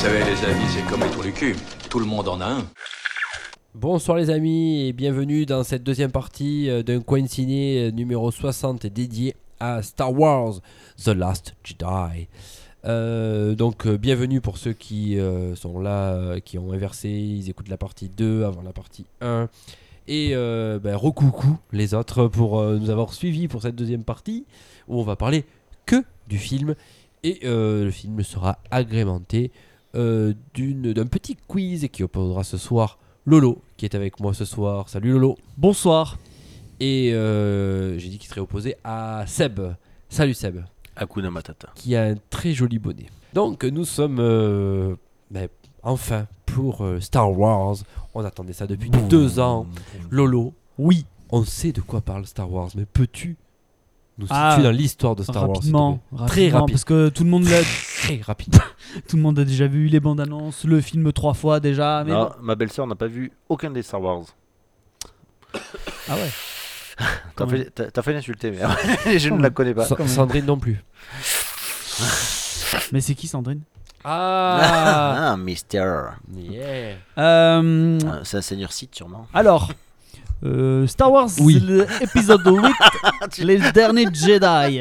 Vous savez, les amis, c'est comme cul. Tout le monde en a un. Bonsoir les amis et bienvenue dans cette deuxième partie euh, d'un coin ciné euh, numéro 60 dédié à Star Wars The Last Jedi. Euh, donc bienvenue pour ceux qui sont là, qui ont inversé, ils écoutent la partie 2 avant la partie 1. Et ben, les autres pour nous avoir suivis pour cette deuxième partie où on va parler que du film. Et le film sera agrémenté euh, d'une- d'un petit quiz qui opposera ce soir Lolo qui est avec moi ce soir. Salut Lolo. Bonsoir. Et euh, j'ai dit qu'il serait opposé à Seb. Salut Seb, Hakuna Matata. qui a un très joli bonnet. Donc nous sommes euh, ben, enfin pour euh, Star Wars. On attendait ça depuis deux ans. Lolo, oui, on sait de quoi parle Star Wars, mais peux-tu nous Ah, dans l'histoire de Star rapidement, Wars rapidement, Très rapide. parce que tout le monde l'a, Très rapide. tout le monde a déjà vu les bandes annonces, le film trois fois déjà. Mais Non, bon. ma belle-sœur n'a pas vu aucun des Star Wars. Ah ouais. T'as fait, t'as- t'as fait l'insulter, mais je ne la connais pas. Sa- Sandrine non plus. Mais c'est qui Sandrine? Ah, Ah, Mister. yeah. Euh, C'est un seigneur Sith, sûrement. Alors, euh, Star Wars, Oui. l'épisode 8, les derniers Jedi,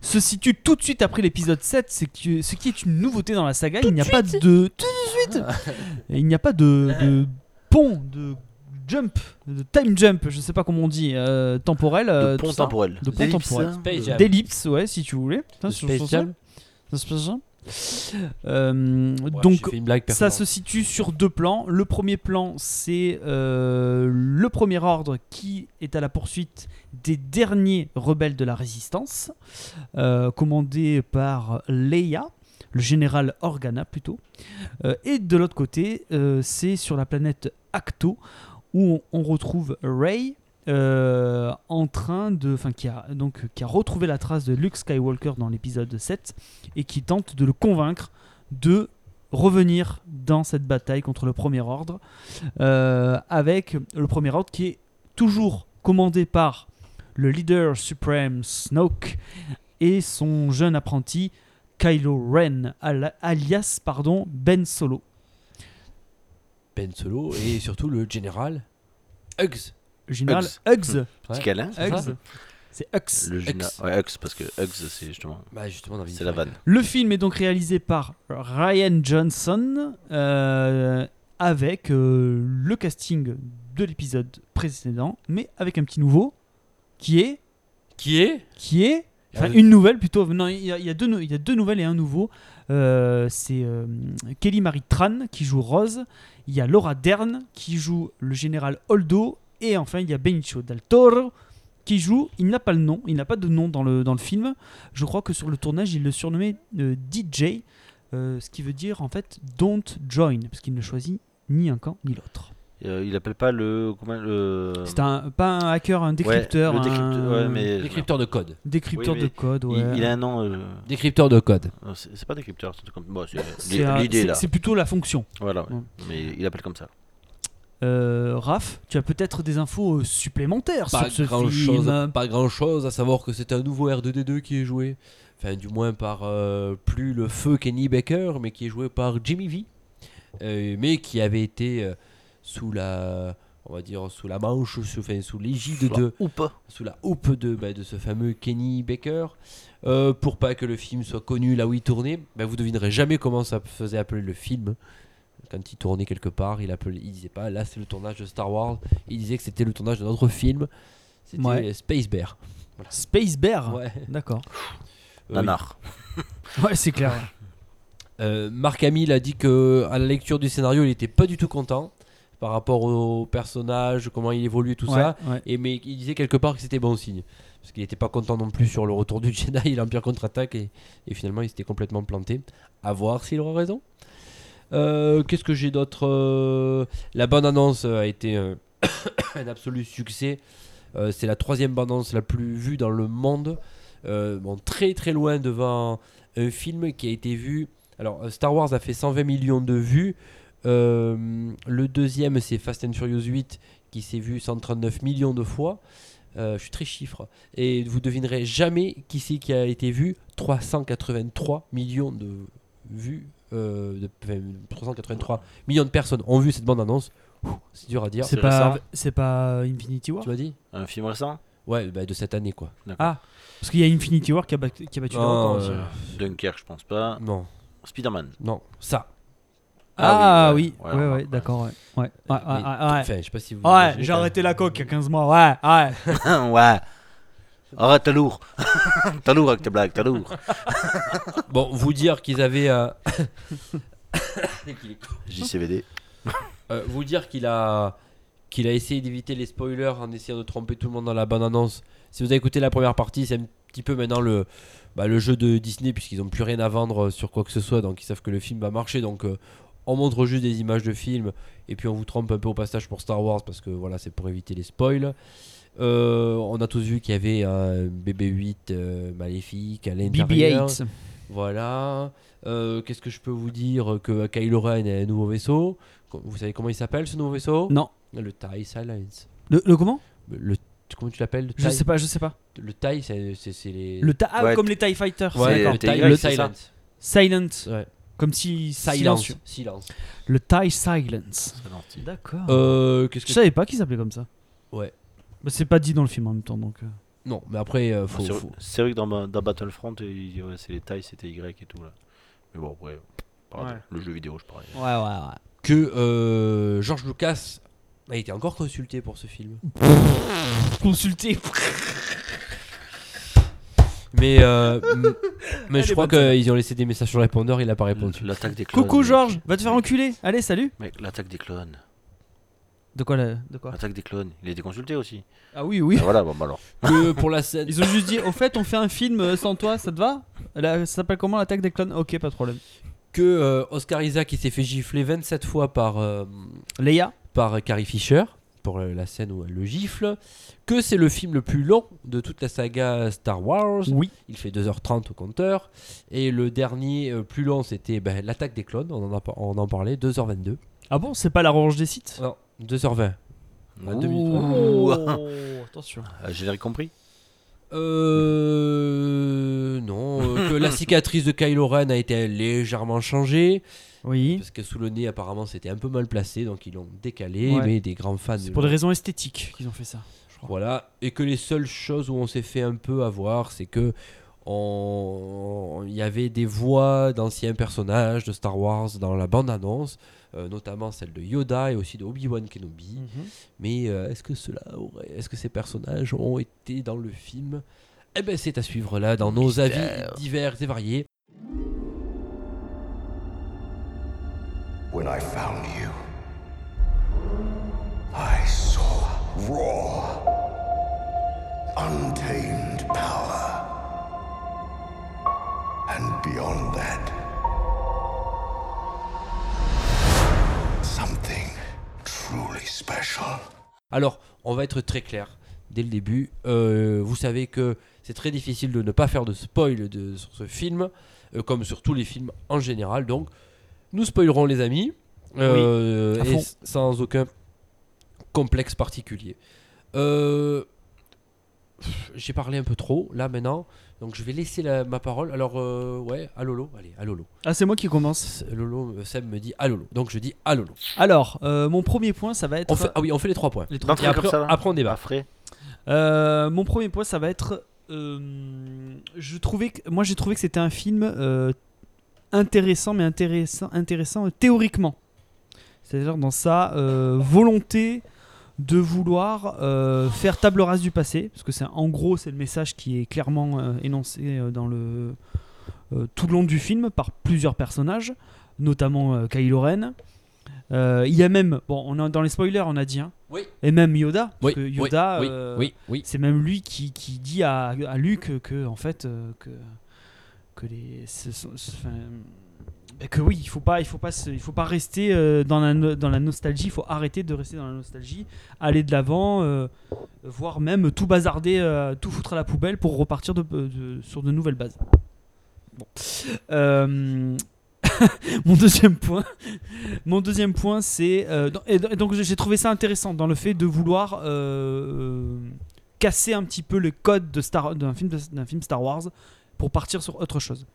se situe tout de suite après l'épisode 7, c'est que, ce qui est une nouveauté dans la saga. il n'y a pas de tout de suite. Et il n'y a pas de, de pont, de jump, de time jump, je sais pas comment on dit, euh, temporel. euh, De pont temporel. De pont D'ellipse. temporel. Jam. D'ellipse, ouais, si tu voulais. Putain, De sur- Space sur Jam. ça. Space Jam. Euh, Ouais, donc, blague ça se situe sur deux plans. Le premier plan, c'est euh, le premier ordre qui est à la poursuite des derniers rebelles de la résistance, euh, commandé par Leia, le général Organa plutôt. Et de l'autre côté, c'est sur la planète Acto, où on, on retrouve Rey. Euh, en train de, enfin qui a donc qui a retrouvé la trace de Luke Skywalker dans l'épisode 7 et qui tente de le convaincre de revenir dans cette bataille contre le Premier Ordre, euh, avec le Premier Ordre qui est toujours commandé par le leader suprême Snoke et son jeune apprenti Kylo Ren, al- alias pardon, Ben Solo. Ben Solo et surtout le général Hugs. Le général Hugs. Hugs. Ouais. Petit câlin. Hugs. C'est Hux. Le général. Hux. Ouais, Hux, parce que Hux, c'est justement. Bah justement dans C'est la vanne. Le film est donc réalisé par Ryan Johnson euh, avec euh, le casting de l'épisode précédent, mais avec un petit nouveau qui est Qui est qui est enfin, Euh, une nouvelle plutôt. Non, il y, a, il y a deux, il y a deux nouvelles et un nouveau. Euh, c'est euh, Kelly Marie Tran qui joue Rose. Il y a Laura Dern qui joue le général Holdo. Et enfin, il y a Benicio del Toro qui joue. Il n'a pas le nom, il n'a pas de nom dans le, dans le film. Je crois que sur le tournage, il le surnommait euh, DJ, euh, ce qui veut dire en fait Don't Join, parce qu'il ne choisit ni un camp ni l'autre. Euh, il appelle pas le. Comment le. C'est un, pas un hacker, un Ouais, décrypteur. ouais, un mais. décrypteur de code. décrypteur Oui, de code. Il, Ouais. il a un nom. euh, Décrypteur de code. C'est c'est pas décrypteur, c'est comme. Bon, c'est C'est un- l'idée c'est- là. C'est plutôt la fonction. Voilà, ouais. Ouais. Mais il appelle comme ça. Euh, Raph, tu as peut-être des infos euh, supplémentaires Pas sur ce grand film. chose, pas grand chose à savoir que c'est un nouveau R2D2 qui est joué. Enfin, du moins par euh, plus le feu Kenny Baker, mais qui est joué par Jimmy V. Euh, mais qui avait été euh, sous la, on va dire sous la manche, sous, enfin, sous l'égide de, sous la houppe de, bah, de ce fameux Kenny Baker. Euh, pour pas que le film soit connu là où il tournait, bah, vous devinerez jamais comment ça faisait appeler le film. Quand il tournait quelque part, il, appelait, il disait pas là c'est le tournage de Star Wars, il disait que c'était le tournage de notre film. C'était Ouais. Space Bear. Space Bear Ouais. D'accord. Euh, Nanar. Ouais, c'est clair. Euh, Marc Hamill a dit que à la lecture du scénario, il était pas du tout content par rapport au personnage, comment il évolue, tout Ouais, ça. ouais. Et mais il disait quelque part que c'était bon signe. Parce qu'il n'était pas content non plus sur le retour du Jedi et l'Empire contre-attaque. Et, et finalement, il s'était complètement planté. À voir s'il aura raison. Euh, Qu'est-ce que j'ai d'autre Euh, La bande-annonce a été un, un absolu succès. Euh, C'est la troisième bande-annonce la plus vue dans le monde. Euh, bon, très très loin devant un film qui a été vu. Alors, euh, Star Wars a fait 120 millions de vues. Euh, le deuxième, c'est Fast and Furious 8 qui s'est vu 139 millions de fois. Euh, je suis très chiffre. Et vous devinerez jamais qui c'est qui a été vu 383 millions de vues. Euh, de, enfin, 383 millions de personnes ont vu cette bande-annonce. Ouh, C'est dur à dire. C'est pas, c'est pas Infinity War Tu m'as dit Un film récent Ouais, bah, de cette année quoi. Ah, parce qu'il y a Infinity War qui a, bat- qui a battu le Non, record aussi. euh, Dunkerque, je pense pas. non, Spider-Man. non, ça. Ah, Ah oui, oui, ouais, ouais, ouais, ouais, ouais. d'accord, ouais. Ouais, ouais, Mais- ouais, ouais, ouais. Enfin, je sais pas si vous. Ouais, imaginez j'ai arrêté la coque il y a 15 mois, ouais, ouais. ouais. Arrête, t'as lourd. t'as lourd avec tes blagues, t'as lourd. Bon, vous dire qu'ils avaient. euh. JCVD. Euh, vous dire qu'il a qu'il a essayé d'éviter les spoilers en essayant de tromper tout le monde dans la bande annonce. Si vous avez écouté la première partie, c'est un petit peu maintenant le bah, le jeu de Disney puisqu'ils n'ont plus rien à vendre euh, sur quoi que ce soit, donc ils savent que le film va marcher. Donc euh, on montre juste des images de film et puis on vous trompe un peu au passage pour Star Wars parce que voilà, c'est pour éviter les spoils. Euh, on a tous vu qu'il y avait un BB-8 euh, maléfique à l'intérieur. BB-8. Voilà. Euh, Qu'est-ce que je peux vous dire Que Kylo Ren a un nouveau vaisseau? Vous savez comment il s'appelle ce nouveau vaisseau? Non. Le TIE Silence. Le, le comment? Le, comment tu l'appelles? Le Je sais pas, je sais pas. Le TIE, c'est les. Le ta ah, Ouais, comme les TIE Fighters. Ouais, le TIE, le. Silence. Silent. Ouais. Comme si. Silence. Silencieux. Silence. Le TIE Silence. D'accord. Euh, Qu'est-ce Je que savais pas qu'il s'appelait comme ça. Ouais. Bah, c'est pas dit dans le film en même temps donc. euh. Non, mais après, euh, faut. C'est faut- c'est vrai que dans, dans Battlefront, il- ouais, c'est les tailles, c'était Y et tout là. Mais bon, après, pardon, Ouais. le jeu vidéo, je parlais. Ouais, ouais, ouais. Que euh, George Lucas a été encore consulté pour ce film. Consulter. Mais, euh, m- mais Elle je est crois bonne, celle-là. qu'ils ont laissé des messages sur le répondeur, il a pas répondu. L'attaque des clones. Coucou. Georges, va te faire enculer. Allez, salut. Mec, l'attaque des clones. De quoi la- De quoi L'attaque des clones. Il a été consulté aussi. Ah oui, oui. Ah, voilà, bon, bah alors. Que pour la scène. Ils ont juste dit, au fait, on fait un film euh, sans toi, ça te va? Là, Ça s'appelle comment l'attaque des clones? Ok, pas de problème. que euh, Oscar Isaac il s'est fait gifler 27 fois par, euh, Leia par Carrie Fisher pour euh, la scène où elle le gifle, que c'est le film le plus long de toute la saga Star Wars, Oui. il fait 2h30 au compteur, et le dernier euh, plus long c'était ben, l'attaque des clones, on en, a, par- on en parlait, 2h22. Ah bon, c'est pas la revanche des sites Non, 2h20. Ah, deux minutes, Ouh. attention. Ah, Générique compris Euh. Non, euh, que la cicatrice de Kylo Ren a été légèrement changée, Oui. parce que sous le nez apparemment c'était un peu mal placé, donc ils l'ont décalé, Ouais. mais des grands fans. C'est pour des raisons esthétiques qu'ils ont fait ça. je crois. Voilà, et que les seules choses où on s'est fait un peu avoir, c'est que on- il y avait des voix d'anciens personnages de Star Wars dans la bande-annonce, euh, notamment celle de Yoda et aussi de Obi-Wan Kenobi. Mais euh, est-ce que cela aurait, est-ce que ces personnages ont été dans le film? Eh ben, c'est à suivre là dans nos avis divers et variés. When I found you, I saw raw, untamed power. And beyond that, special. Alors, on va être très clair dès le début. Euh, vous savez que c'est très difficile de ne pas faire de spoil de, sur ce film, euh, comme sur tous les films en général. Donc, nous spoilerons les amis, euh, et sans aucun complexe particulier. Euh, J'ai parlé un peu trop là maintenant, donc je vais laisser la- ma parole. Alors, euh, ouais, à Lolo, allez, à Lolo. Ah, c'est moi qui commence. Lolo, euh, Seb me dit à Lolo, donc je dis à Lolo. Alors, euh, mon premier point, ça va être. On fait, ah oui, on fait les trois points. Les trois comme après, ça, là après on débat. Euh, mon premier point, ça va être. euh, je trouvais que, moi, j'ai trouvé que c'était un film euh, intéressant, mais intéressant, intéressant euh, théoriquement. C'est-à-dire dans sa euh, volonté de vouloir euh, faire table rase du passé, parce que c'est en gros c'est le message qui est clairement euh, énoncé euh, dans le tout le long du film par plusieurs personnages, notamment Kylo Ren. Il y a même, bon, on est dans les spoilers, on a dit, hein, Oui. et même Yoda, parce Oui, que Yoda, oui, c'est même lui qui, qui dit à, à Luke que, en fait, que, que les. ce sont- ce- enfin, que oui, il faut pas, il faut pas, il faut pas rester euh, dans la, dans la nostalgie. Il faut arrêter de rester dans la nostalgie, aller de l'avant, euh, voire même tout bazarder, euh, tout foutre à la poubelle pour repartir de- sur de nouvelles bases. Euh, mon deuxième point, mon deuxième point, c'est euh, et donc j'ai trouvé ça intéressant dans le fait de vouloir euh, casser un petit peu le code de Star d'un film d'un film Star Wars pour partir sur autre chose.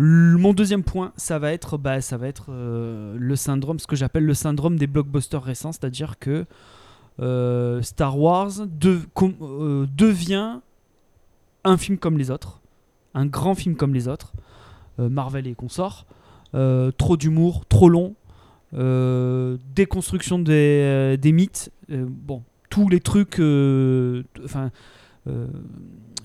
Le- mon deuxième point, ça va être, bah, ça va être euh, le syndrome, ce que j'appelle le syndrome des blockbusters récents, c'est-à-dire que euh, Star Wars euh, devient un film comme les autres, un grand film comme les autres, euh, Marvel et consorts, euh, trop d'humour, trop long, euh, déconstruction des, euh, mythes, euh, tous les trucs, euh, euh,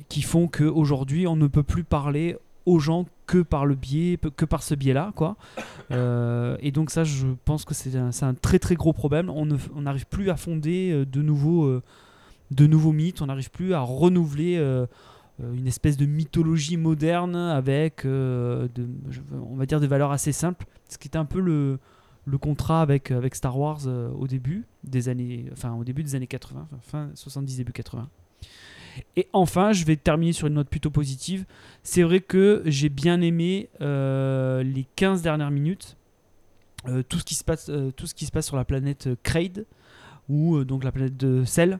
qui font qu'aujourd'hui on ne peut plus parler aux gens que par le biais, que par ce biais-là, quoi. Euh, et donc ça, je pense que c'est un, un très très gros problème. On n'arrive plus à fonder euh, de nouveaux, euh, de nouveaux mythes. On n'arrive plus à renouveler une espèce de mythologie moderne avec, on va dire, des valeurs assez simples. Ce qui était un peu le, le contrat avec, avec Star Wars au début des années, enfin au début des années 80, enfin, fin 70 début 80. Et enfin, je vais terminer sur une note plutôt positive. C'est vrai que j'ai bien aimé euh, les 15 dernières minutes, euh, tout, ce qui se passe, euh, tout ce qui se passe sur la planète Kraid, ou donc la planète de sel,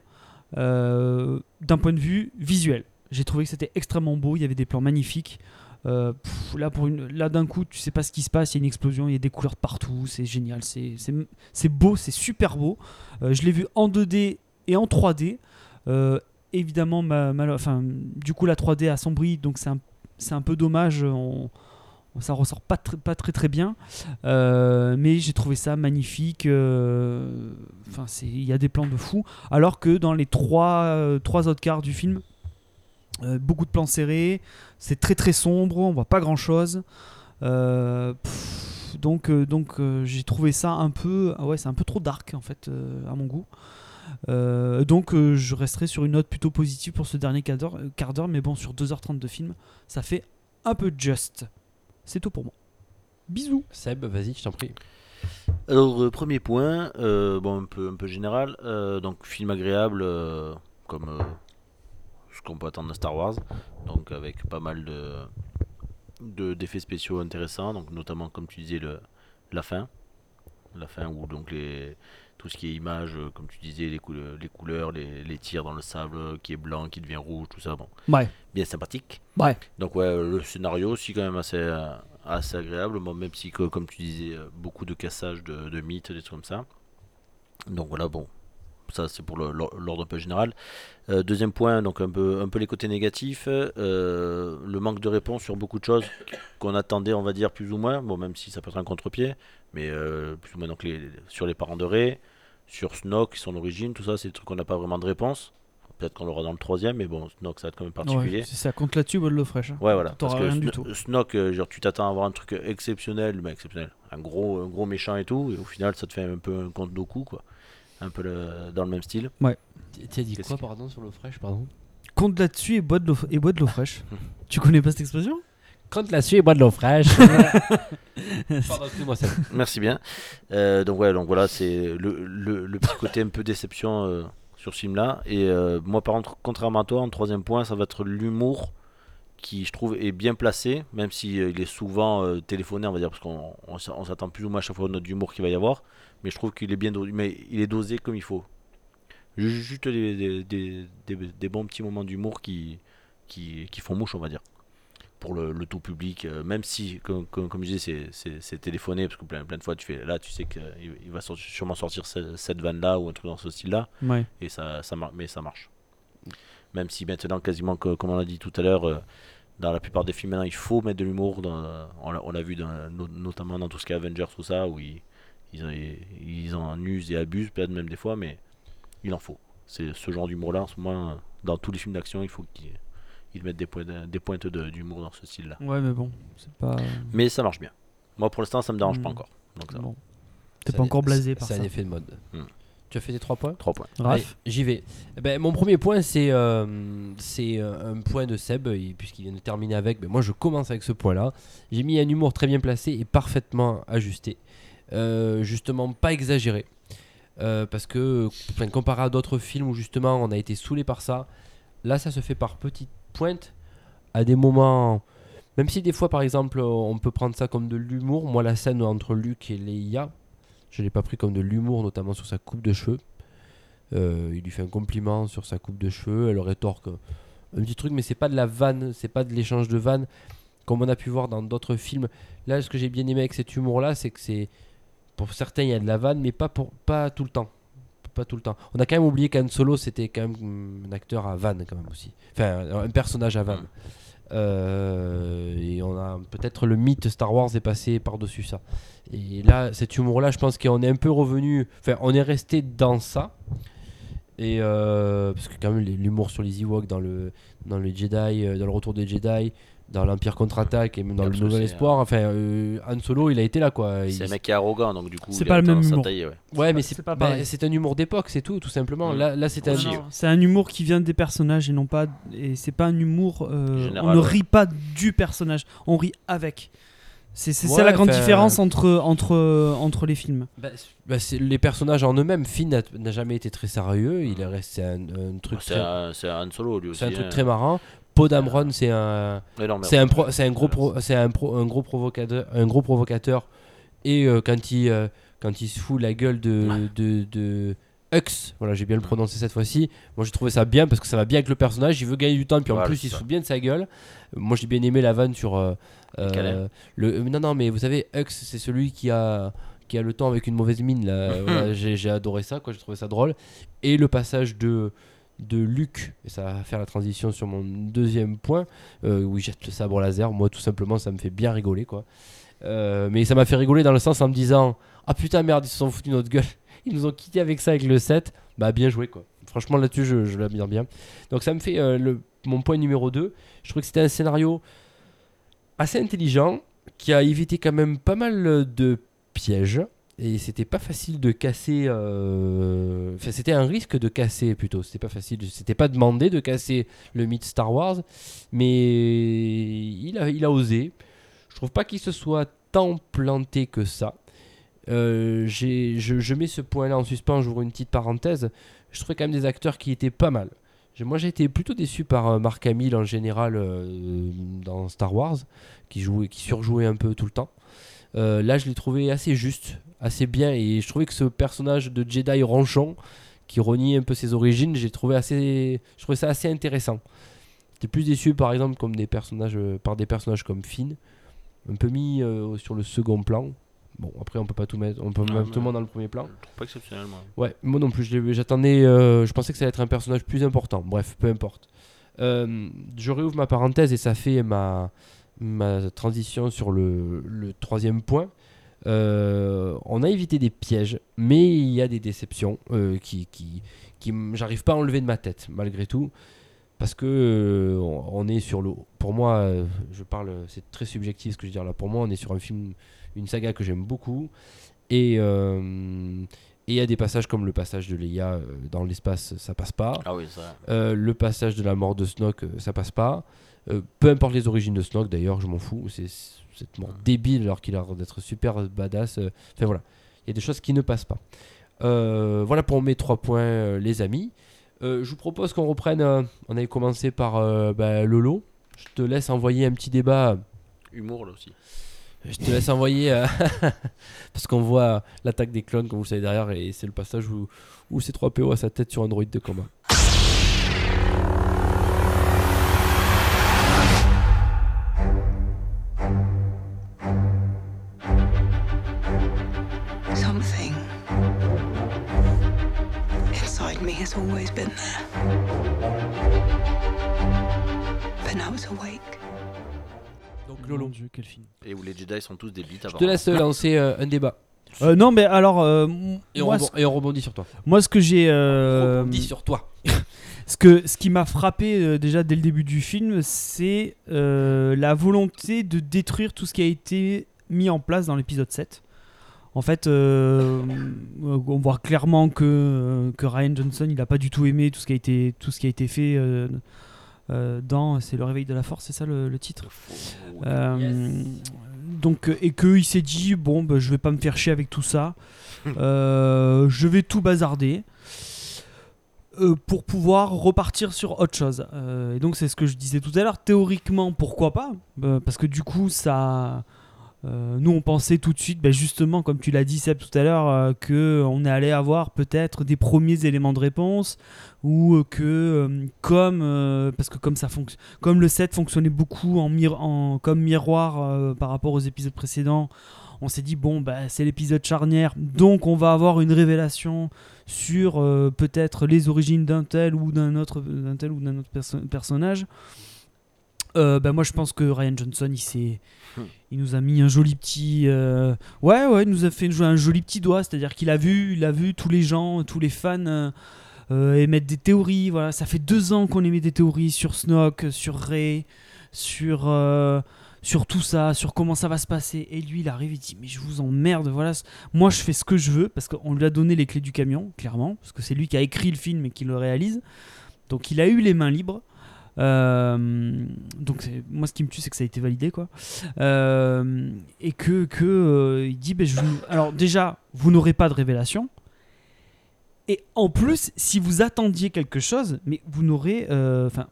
d'un point de vue visuel. J'ai trouvé que c'était extrêmement beau, il y avait des plans magnifiques. Là, pour une, là d'un coup, tu sais pas ce qui se passe, il y a une explosion, il y a des couleurs de partout, c'est génial, c'est beau, c'est super beau. Je l'ai vu en 2D et en 3D. Euh, évidemment, ma, ma- enfin, du coup, la 3D a sombri, donc c'est un, un peu dommage. On, ça ressort pas, très- pas très très bien. Euh, mais j'ai trouvé ça magnifique. euh, Enfin, il y a des plans de fou. Alors que dans les trois, euh, trois autres quarts du film, beaucoup de plans serrés, c'est très très sombre, on voit pas grand chose. donc donc j'ai trouvé ça un peu, ah ouais, c'est un peu trop dark en fait à mon goût. Euh, donc euh, je resterai sur une note plutôt positive pour ce dernier quart d'heure, euh, quart d'heure, mais bon, sur 2h30 de film, ça fait un peu just. C'est tout pour moi. Bisous. Seb, vas-y, je t'en prie. Alors, euh, premier point, euh, bon, un peu, un peu général. euh, donc, film agréable, euh, comme euh, ce qu'on peut attendre de Star Wars. Donc, avec pas mal de de- d'effets spéciaux intéressants. Donc, notamment, comme tu disais, le, la fin. La fin où donc les, tout ce qui est image, euh, comme tu disais, les, couleurs, les couleurs, les, les tirs dans le sable euh, qui est blanc, qui devient rouge, tout ça. Bon, Ouais. bien sympathique. Ouais. Donc ouais, le scénario aussi quand même assez, euh, assez agréable, bon, même si que, comme tu disais, euh, beaucoup de cassage de, de mythes, des trucs comme ça. Donc voilà, bon, ça c'est pour l'ordre un peu général. Euh, deuxième point, donc un peu, un peu les côtés négatifs, euh, le manque de réponse sur beaucoup de choses qu'on attendait, on va dire, plus ou moins, bon même si ça peut être un contre-pied, mais euh, plus ou moins donc les, sur les parents de Rey, sur Snoke, son origine, tout ça, c'est des trucs qu'on n'a pas vraiment de réponse. Peut-être qu'on l'aura dans le troisième, mais bon, Snoke ça va être quand même particulier. Ouais, si ça compte là-dessus, bonne l'eau fraîche. hein. Ouais, voilà. Parce que rien du tout. Snoke, euh, genre, tu t'attends à avoir un truc exceptionnel, mais exceptionnel. Un gros, un gros méchant et tout, et au final, ça te fait un peu un conte Doku, quoi. Un peu le- dans le même style. Tu as dit quoi, que- pardon, sur l'eau fraîche, pardon? Compte là-dessus et bois de l'eau et bois de l'eau fraîche. tu connais pas cette expression? Quand là-dessus et bois de l'eau fraîche. pardon. Merci bien. Euh, donc, ouais, donc voilà, c'est le, le, le petit côté un peu déception euh, sur ce film-là. Et euh, moi, par contre, contrairement à toi, en troisième point, ça va être l'humour qui, je trouve, est bien placé, même si euh, il est souvent euh, téléphoné, on va dire, parce qu'on on s- on s'attend plus ou moins à chaque fois au note d'humour qu'il va y avoir. Mais je trouve qu'il est bien dosé, mais il est dosé comme il faut. Ju- Juste des, des, des, des- des bons petits moments d'humour qui, qui, qui font mouche, on va dire. Pour le, le tout public, euh, même si, comme, comme, comme je disais, c'est- téléphoné, parce que plein, plein de fois, tu fais là, tu sais qu'il il va sortir- sûrement sortir ce- cette vanne-là ou un truc dans ce style-là, Ouais. et ça, ça, mais ça marche. Même si maintenant, quasiment, que- comme on l'a dit tout à l'heure, euh, dans la plupart des films maintenant, il faut mettre de l'humour. On l'a- on l'a vu dans- notamment dans tout ce qui est Avengers, tout ça, où ils, ils, en- ils en usent et abusent, peut-être même des fois, mais il en faut. C'est ce genre d'humour-là, en ce moment, dans tous les films d'action, il faut qu'ils ils mettent des, points de- des pointes de- d'humour dans ce style-là. Ouais, mais bon, c'est pas. Mais ça marche bien. Moi, pour l'instant, ça me dérange pas Mm. encore. Donc ça. Bon. T'es C'est pas encore blasé c'est- par C'est ça. un effet de mode. Hmm. Tu as fait tes 3 points? 3 points. Raph Allez, J'y vais. Eh ben, mon premier point, c'est euh, c'est euh, un point de Seb, puisqu'il vient de terminer avec. ben, moi, je commence avec ce point-là. J'ai mis un humour très bien placé et parfaitement ajusté. Euh, justement, pas exagéré. Euh, parce que, enfin, comparé à d'autres films où justement on a été saoulé par ça, là, ça se fait par petites pointes, à des moments. Même si des fois, par exemple, on peut prendre ça comme de l'humour. Moi, la scène entre Luc et Leia, je l'ai pas pris comme de l'humour, notamment sur sa coupe de cheveux. Euh, il lui fait un compliment sur sa coupe de cheveux, elle rétorque un petit truc, mais c'est pas de la vanne, c'est pas de l'échange de vannes comme on a pu voir dans d'autres films. Là, ce que j'ai bien aimé avec cet humour-là, c'est que c'est pour certains il y a de la vanne, mais pas pour pas tout le temps, pas tout le temps. On a quand même oublié qu'Han Solo c'était quand même un acteur à vanne quand même aussi, enfin un personnage à vanne. Euh, et on a peut-être le mythe Star Wars est passé par-dessus ça. Et là, cet humour-là, je pense qu'on est un peu revenu, enfin, on est resté dans ça. Et euh, parce que quand même l'humour sur les Ewoks dans le dans Jedi, euh, dans le retour des Jedi, dans l'Empire contre-attaque et même dans le Nouvel c'est, Espoir, enfin euh, Han Solo, il a été là quoi. C'est un mec qui est arrogant, donc du coup. C'est il pas a le même humour. tailler, ouais. Ouais, mais c'est bah, un humour d'époque, c'est tout, tout simplement. Là, là c'est un ouais. C'est un humour qui vient des personnages et non pas. Et c'est pas un humour. euh, Général, on ne ouais. rit pas du personnage, on rit avec. C'est c'est ça Ouais, la grande différence entre, entre, entre les films. Bah, bah, les personnages en eux-mêmes, Finn n'a- jamais été très sérieux. Il est resté un, un truc, C'est très, un, Solo lui aussi. c'est un truc hein. très marrant. Poe Dameron, c'est un, c'est un, pro- gros, pro- c'est un, pro- un gros provocateur, un gros provocateur. Et euh, quand il, euh, quand il se fout la gueule de, de, de Hux, voilà, j'ai bien le prononcé cette fois-ci. Moi, j'ai trouvé ça bien parce que ça va bien avec le personnage. Il veut gagner du temps, puis en Voilà, plus, il se fout bien de sa gueule. Moi, j'ai bien aimé la vanne sur euh, le. non, non, mais vous savez, Hux, c'est celui qui a qui a le temps avec une mauvaise mine. Là. Voilà, j'ai adoré ça, quoi. J'ai trouvé ça drôle. Et le passage de de Luc, et ça va faire la transition sur mon deuxième point, euh, où jette le sabre laser. Moi, tout simplement, ça me fait bien rigoler, quoi. Euh, mais ça m'a fait rigoler dans le sens en me disant Ah putain, merde, ils se sont foutus de notre gueule. Ils nous ont quitté avec ça, avec le 7. Bah, bien joué, quoi. Franchement, là-dessus, je, je l'admire bien. Donc, ça me fait euh, le, mon point numéro 2. Je trouve que c'était un scénario assez intelligent qui a évité quand même pas mal de pièges. Et c'était pas facile de casser. euh, Enfin, c'était un risque de casser plutôt. C'était pas facile. C'était pas demandé de casser le mythe Star Wars. Mais il a, il a osé. Je trouve pas qu'il se soit tant planté que ça. Euh, je, je mets ce point-là en suspens, j'ouvre une petite parenthèse. Je trouvais quand même des acteurs qui étaient pas mal. Moi j'ai été plutôt déçu par euh, Mark Hamill en général dans Star Wars, qui, jouait, qui surjouait un peu tout le temps. Euh, là je l'ai trouvé assez juste, assez bien, et je trouvais que ce personnage de Jedi ronchon, qui renie un peu ses origines, j'ai trouvé assez, je trouvais ça assez intéressant. J'étais plus déçu par exemple comme des personnages, euh, par des personnages comme Finn, un peu mis euh, sur le second plan. Bon, après, on peut pas tout mettre, on peut Ah, mettre tout le monde dans le premier plan. Je pas exceptionnel, moi. Ouais, moi non plus, j'attendais, euh, je pensais que ça allait être un personnage plus important. Bref, peu importe. Je réouvre ma parenthèse et ça fait ma, ma transition sur le, le troisième point. Euh, on a évité des pièges, mais il y a des déceptions euh, qui, qui, qui j'arrive pas à enlever de ma tête, malgré tout. Parce que euh, on est sur le. Pour moi, euh, je parle, c'est très subjectif ce que je veux dire là. Pour moi, on est sur un film, une saga que j'aime beaucoup. Et et il y a des passages comme le passage de Leia dans l'espace, ça passe pas. Ah oui, ça. Le passage de la mort de Snoke, ça passe pas. Euh, peu importe les origines de Snoke, d'ailleurs, je m'en fous. C'est c'est mort débile alors qu'il a l'air d'être super badass. euh. Enfin voilà, il y a des choses qui ne passent pas. Euh, voilà pour mes trois points, euh, les amis. Je vous propose qu'on reprenne. on avait commencé par bah, Lolo. Je te laisse envoyer un petit débat. Humour là aussi. Je te laisse envoyer parce qu'on voit l'attaque des clones comme vous le savez derrière et c'est le passage où, où C3PO a sa tête sur un droïde de combat. Always been there. But now it's awake. Donc Mon Dieu, quel film. Et où les Jedi sont tous des bites Je te laisse lancer euh, un débat Euh, non, mais alors, euh, et on, moi, rebond- ce, et on rebondit sur toi. moi, ce que j'ai. euh, rebondit sur toi. ce, que, ce qui m'a frappé euh, déjà dès le début du film, c'est euh, la volonté de détruire tout ce qui a été mis en place dans l'épisode 7. En fait, euh, on voit clairement que, que Ryan Johnson, il n'a pas du tout aimé tout ce qui a été, tout ce qui a été fait euh, euh, dans. C'est le réveil de la force, c'est ça le, le titre? Euh, Donc, et qu'il s'est dit bon, bah, je vais pas me faire chier avec tout ça. Euh, je vais tout bazarder. euh, pour pouvoir repartir sur autre chose. Euh, et donc c'est ce que je disais tout à l'heure. Théoriquement, pourquoi pas? Euh, Parce que du coup, ça, euh, nous on pensait tout de suite, ben, justement, comme tu l'as dit Seb tout à l'heure, euh, que on allait avoir peut-être des premiers éléments de réponse ou euh, que euh, comme euh, parce que comme ça comme le set fonctionnait beaucoup en, comme miroir euh, par rapport aux épisodes précédents. On s'est dit bon bah c'est l'épisode charnière donc on va avoir une révélation sur euh, peut-être les origines d'un tel ou d'un autre tel ou d'un autre perso- personnage. Euh, bah, moi je pense que Ryan Johnson il s'est il nous a mis un joli petit euh, ouais ouais il nous a fait jouer un joli petit doigt c'est-à-dire qu'il a vu il a vu tous les gens tous les fans euh, euh, émettre des théories voilà ça fait deux ans qu'on émet des théories sur Snoke sur Rey sur euh, sur tout ça, sur comment ça va se passer. Et lui, il arrive, il dit Mais je vous emmerde, voilà. Moi, je fais ce que je veux, parce qu'on lui a donné les clés du camion, clairement, parce que c'est lui qui a écrit le film et qui le réalise. Donc, il a eu les mains libres. Euh, donc, moi, ce qui me tue, c'est que ça a été validé, quoi. Euh, et que, que euh, il dit ben, je vous- Alors, déjà, vous n'aurez pas de révélation. Et en plus, si vous attendiez quelque chose, mais vous n'aurez. Enfin,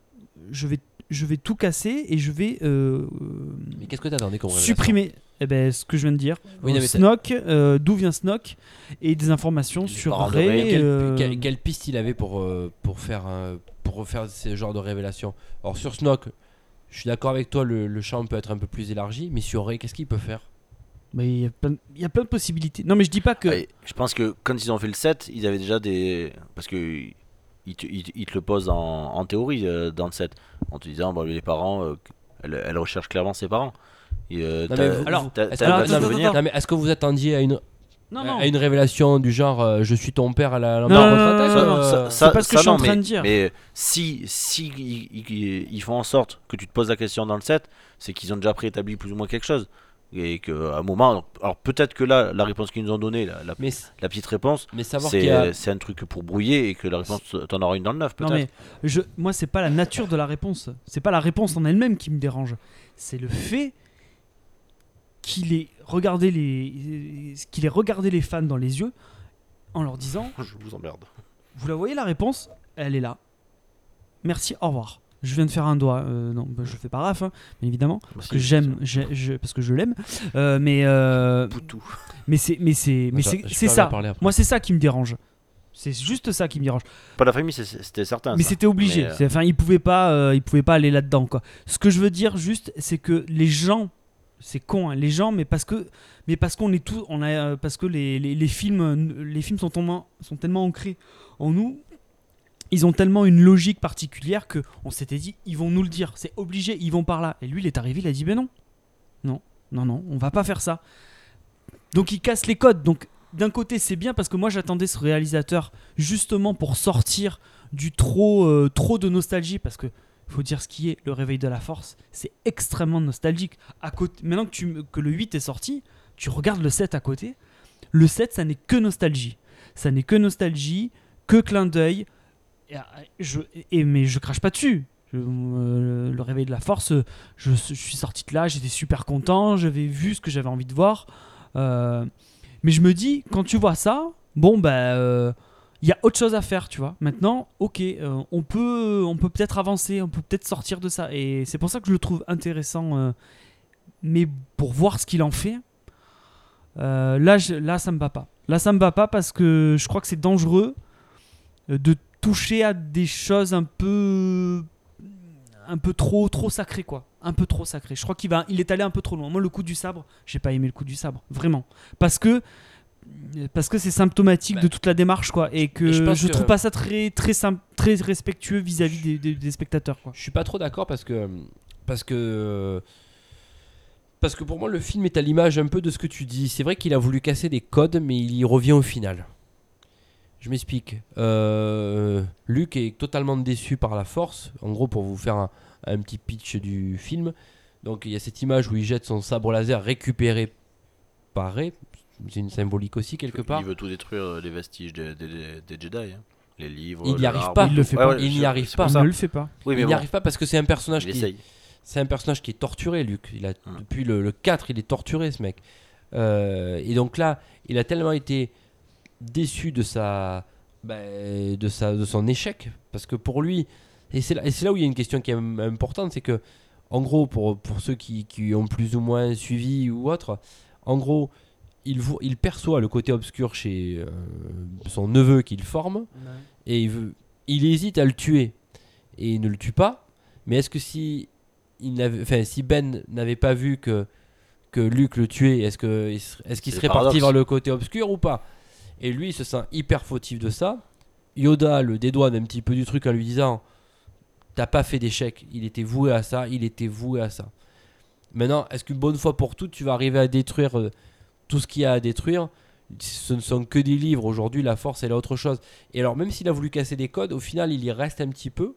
je vais je vais tout casser et je vais euh, Mais qu'est-ce que t'attendais comme supprimer eh ben, ce que je viens de dire. Oui, Euh, euh, d'où vient Snoke et des informations sur. Rey. quelle, quelle- quelle piste il avait pour, pour, faire, un- pour refaire ce genre de révélation Alors sur Snoke, je suis d'accord avec toi, le, le champ peut être un peu plus élargi, mais sur Rey, qu'est-ce qu'il peut faire? Mais il y, a plein, il y a plein de possibilités. Non, mais je dis pas que. Ouais, je pense que quand ils ont fait le set, ils avaient déjà des. Parce que. Ils te, ils te- ils te le posent en, en théorie euh, dans le set. En te disant, bon, les parents, euh, elle, elle recherche clairement ses parents. Et, euh, Non, t'as- mais vous- Alors, que- est-ce que vous attendiez à une, non, non. à une révélation du genre euh, je suis ton père à la, la Non, barre non, non, contre-attaque, non, non, euh, ça- c'est pas ce que je suis non, en train mais- de dire. Mais si, si ils, ils- ils font en sorte que tu te poses la question dans le set, c'est qu'ils ont déjà préétabli plus ou moins quelque chose. Et qu'à un moment, alors peut-être que là, la réponse qu'ils nous ont donnée, la, la- mais, la petite réponse, mais savoir qu'il y c'est a. c'est un truc pour brouiller et que la réponse, t'en auras une dans le neuf, Non, peut-être. mais je, moi, c'est pas la nature de la réponse. C'est pas la réponse en elle-même qui me dérange. C'est le fait qu'il ait regardé les, qu'il ait regardé les fans dans les yeux en leur disant Je vous emmerde. Vous la voyez la réponse Elle est là. Merci, au revoir. Je viens de faire un doigt. Euh, non, bah, je fais pas raf, hein, bien évidemment, parce que j'aime, j'ai- je- parce que je l'aime. Euh, mais euh, Poutou. mais c'est, mais c'est, mais Attends, c'est, ça. Moi, c'est ça qui me dérange. C'est juste ça qui me dérange. Pas la famille, c'était certain. Mais c'était obligé. Mais, euh, Enfin, ils pouvaient pas, euh, ils pouvaient pas aller là-dedans, quoi. Ce que je veux dire juste, c'est que les gens, c'est con, hein, les gens, mais parce que, mais parce qu'on est tous, on a, euh, parce que les, les, les films, euh, les films sont tellement, sont tellement ancrés en nous. Ils ont tellement une logique particulière que on s'était dit, ils vont nous le dire, c'est obligé, ils vont par là. Et lui, il est arrivé, il a dit, ben non, non, non, non, on va pas faire ça. Donc il casse les codes. Donc d'un côté, c'est bien parce que moi, j'attendais ce réalisateur justement pour sortir du trop, euh, trop de nostalgie parce que faut dire ce qui est le réveil de la force, c'est extrêmement nostalgique. À côté, maintenant que, tu, que le 8 est sorti, tu regardes le 7 à côté. Le 7, ça n'est que nostalgie. Ça n'est que nostalgie, que clin d'œil. Et, euh, je, et- mais je crache pas dessus. Euh, le réveil de la force, euh, je, suis sorti de là, j'étais super content, j'avais vu ce que j'avais envie de voir. Mais je me dis, quand tu vois ça, bon, bah, il y a autre chose à faire, tu vois. Maintenant, ok, euh, on peut, on peut peut-être avancer, on peut peut-être sortir de ça. Et c'est pour ça que je le trouve intéressant. euh, mais pour voir ce qu'il en fait, euh, là, je- là, ça me va pas. Là, ça me va pas parce que je crois que c'est dangereux de toucher à des choses un peu, un peu trop, trop sacrées, quoi. Un peu trop sacrées. Je crois qu'il va, il est allé un peu trop loin. Moi, le coup du sabre, j'ai pas aimé le coup du sabre, vraiment, parce que parce que c'est symptomatique Bah, de toute la démarche quoi et que et je je, pense que- trouve pas ça très très très respectueux vis-à-vis des, des- des spectateurs quoi. Je suis pas trop d'accord parce que parce que parce que pour moi le film est à l'image un peu de ce que tu dis. C'est vrai qu'il a voulu casser des codes, mais il y revient au final. Je m'explique. Euh, Luc est totalement déçu par la force. En gros, pour vous faire un, un petit pitch du film. Donc il y a cette image où il jette son sabre laser récupéré par. C'est une symbolique aussi quelque part. Il veut tout détruire euh, les vestiges des, des- des Jedi. hein. Les livres. Il n'y arrive pas. Il le fait Ouais, pas. ouais, Il n'y arrive pas. Il ne le fait pas. Oui, mais il n'y bon, arrive pas parce que c'est un personnage il qui essaye. c'est un personnage qui est torturé Luc. Il a Hum. depuis le, le 4, il est torturé ce mec. Euh, et donc là, il a tellement été déçu de sa ben, de sa de son échec parce que pour lui et c'est là, et c'est là où il y a une question qui est im- importante, c'est que en gros pour, pour ceux qui, qui ont plus ou moins suivi ou autre, en gros, il, vo- il perçoit le côté obscur chez euh, son neveu qu'il forme et il, veut, il hésite à le tuer et il ne le tue pas. Mais est-ce que si, il n'avait, enfin, si Ben n'avait pas vu que, que Luke le tuait, est-ce, qu'il serait le parti vers le côté obscur ou pas? Et lui, il se sent hyper fautif de ça. Yoda le dédouane un petit peu du truc en lui disant T'as pas fait d'échec, il était voué à ça, il était voué à ça. Maintenant, est-ce qu'une bonne fois pour toutes, tu vas arriver à détruire euh, tout ce qu'il y a à détruire Ce ne sont que des livres. Aujourd'hui, la force, elle est autre chose. Et alors, même s'il a voulu casser des codes, au final, il y reste un petit peu.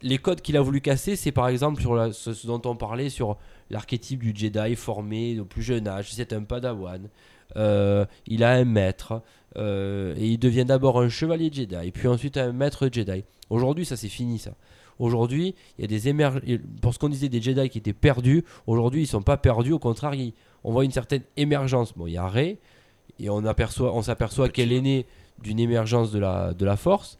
Les codes qu'il a voulu casser, c'est par exemple sur ce, dont on parlait sur l'archétype du Jedi formé au plus jeune âge. C'est un padawan. Euh, il a un maître. euh, et il devient d'abord un chevalier Jedi, puis ensuite un maître Jedi. Aujourd'hui, ça c'est fini ça. Aujourd'hui, il y a des émerg... Pour ce qu'on disait des Jedi qui étaient perdus, aujourd'hui ils sont pas perdus, au contraire, ils- on voit une certaine émergence. Bon, il y a Rey, et on, aperçoit, on s'aperçoit qu'elle est née d'une émergence de la, de la force.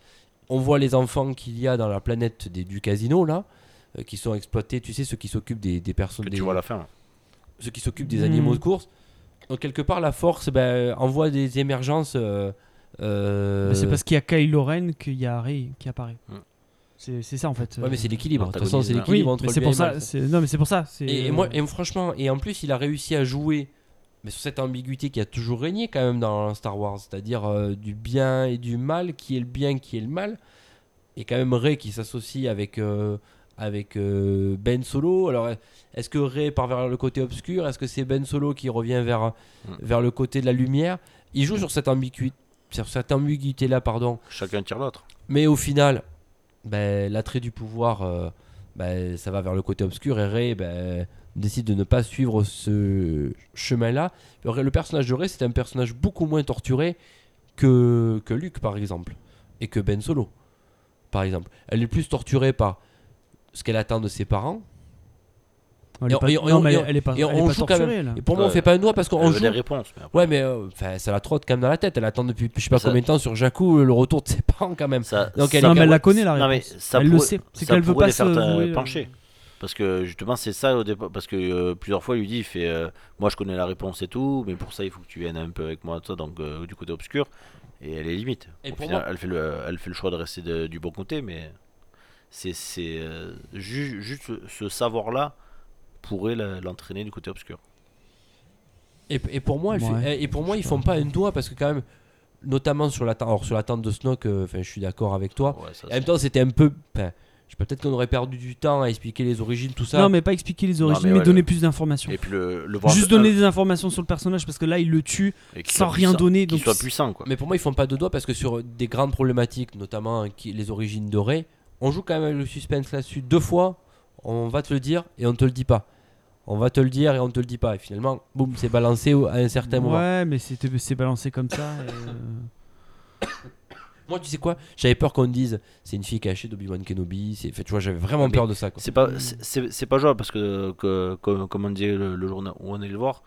On voit les enfants qu'il y a dans la planète des- du casino là, euh, qui sont exploités, tu sais, ceux qui s'occupent des, des personnes, Que des, tu vois à la fin. là. ceux qui s'occupent des animaux de course. Donc quelque part, la force ben, envoie des émergences. euh, euh, Mais C'est parce qu'il y a Kylo Ren qu'il y a Rey qui apparaît. Mm. C'est c'est ça en fait. Ouais, mais c'est l'équilibre. De toute façon, c'est L'antagonisme. Oui, l'équilibre entre le pour ça. mal. Non, mais c'est pour ça. c'est- Et, et moi, et franchement, et en plus, il a réussi à jouer mais sur cette ambiguïté qui a toujours régné quand même dans Star Wars, c'est-à-dire euh, du bien et du mal, qui est le bien, qui est le mal. Et quand même Rey qui s'associe avec, euh, avec euh, Ben Solo. Alors, est-ce que Rey part vers le côté obscur? Est-ce que c'est Ben Solo qui revient vers, vers le côté de la lumière? Il joue sur cette ambiguïté, sur cette ambiguïté-là, pardon. Chacun tire l'autre. Mais au final, ben, l'attrait du pouvoir, euh, ben, ça va vers le côté obscur et Rey ben, décide de ne pas suivre ce chemin-là. Le personnage de Rey, c'est un personnage beaucoup moins torturé que, que Luke, par exemple, et que Ben Solo, par exemple. Elle est plus torturée par ce qu'elle attend de ses parents. Elle est Et pas- on- et non, on- mais et elle- on- elle est pas et elle est on pas joue quand même. torturée, là. Et pour moi, on fait pas un doigt parce qu'on joue. des réponses. mais après, Ouais, mais euh, ça la trotte quand même dans la tête. Elle attend depuis je sais pas Ça- combien de temps sur Jakku le retour de ses parents quand même. ça, Donc, elle Non, mais elle la connaît la Non, mais réponse. ça Elle le sait. C'est qu'elle veut pas les se faire vouer, euh, pencher. Parce que justement, c'est ça au départ. Parce que euh, plusieurs fois, il lui dit il fait, euh, Moi, je connais la réponse et tout, mais pour ça, il faut que tu viennes un peu avec moi, toi, donc euh, du côté obscur. Et elle est limite. Et Au pour final, moi- elle, fait le, elle fait le choix de rester de- du bon côté, mais c'est c'est, euh, ju- juste ce, ce savoir-là pourrait l'entraîner du côté obscur. Et, et pour moi, elle fait- Ouais. et pour moi, ils font pas un doigt parce que quand même, notamment sur la tente, alors sur la tente de Snoke, euh, enfin, je suis d'accord avec toi. Ouais, ça, En même temps, c'était un peu, peut-être qu'on aurait perdu du temps à expliquer les origines, tout ça. Non, mais pas expliquer les origines, mais mais, ouais, donner le- plus d'informations. Et puis le, le voir Juste donner des informations sur le personnage parce que là, il le tue et qu'il sans rien puissant- donner. Qu'il Donc soit puissant, quoi. Mais pour moi, ils font pas de doigt parce que sur des grandes problématiques, notamment hein, qui- les origines de Rey, on joue quand même avec le suspense là-dessus. Deux fois, on va te le dire et on te le dit pas. On va te le dire et on te le dit pas. Et finalement, boum, c'est balancé à un certain moment. Ouais, mais c'était c'est balancé comme ça. et, euh, Moi, tu sais quoi? J'avais peur qu'on dise c'est une fille cachée d'Obi-Wan Kenobi. C'est, fait, tu vois, j'avais vraiment Mais peur de ça. C'est pas, c'est- c'est pas jouable parce que, que- que- comme on disait le, le jour où on allait le voir,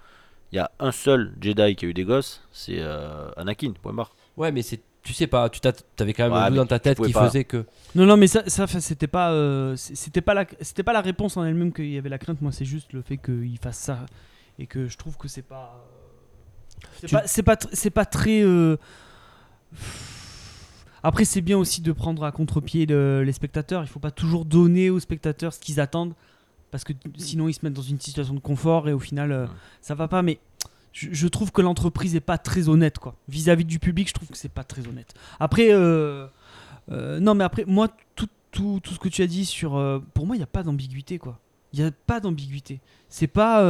il y a un seul Jedi qui a eu des gosses, c'est euh, Anakin, point barre. Ouais, mais c'est, tu sais pas, tu t'as- t'avais quand même Ouais, un bout mais dans ta tête qui pas. faisait que. Non, non, mais ça, ça c'était pas, euh, c'était pas la, c'était pas la réponse en elle-même qu'il y avait la crainte. Moi, c'est juste le fait qu'il fasse ça et que je trouve que c'est pas, euh, c'est Tu- pas, c'est pas, c'est pas très. euh, Après, c'est bien aussi de prendre à contre-pied le- les spectateurs. Il faut pas toujours donner aux spectateurs ce qu'ils attendent parce que sinon ils se mettent dans une situation de confort et au final euh, ça va pas. Mais je, je trouve que l'entreprise est pas très honnête quoi. Vis-à-vis du public, je trouve que c'est pas très honnête. Après. euh, euh, non, mais après, moi, tout, tout, tout ce que tu as dit sur. euh, pour moi, il n'y a pas d'ambiguïté, quoi. Il n'y a pas d'ambiguïté. C'est pas.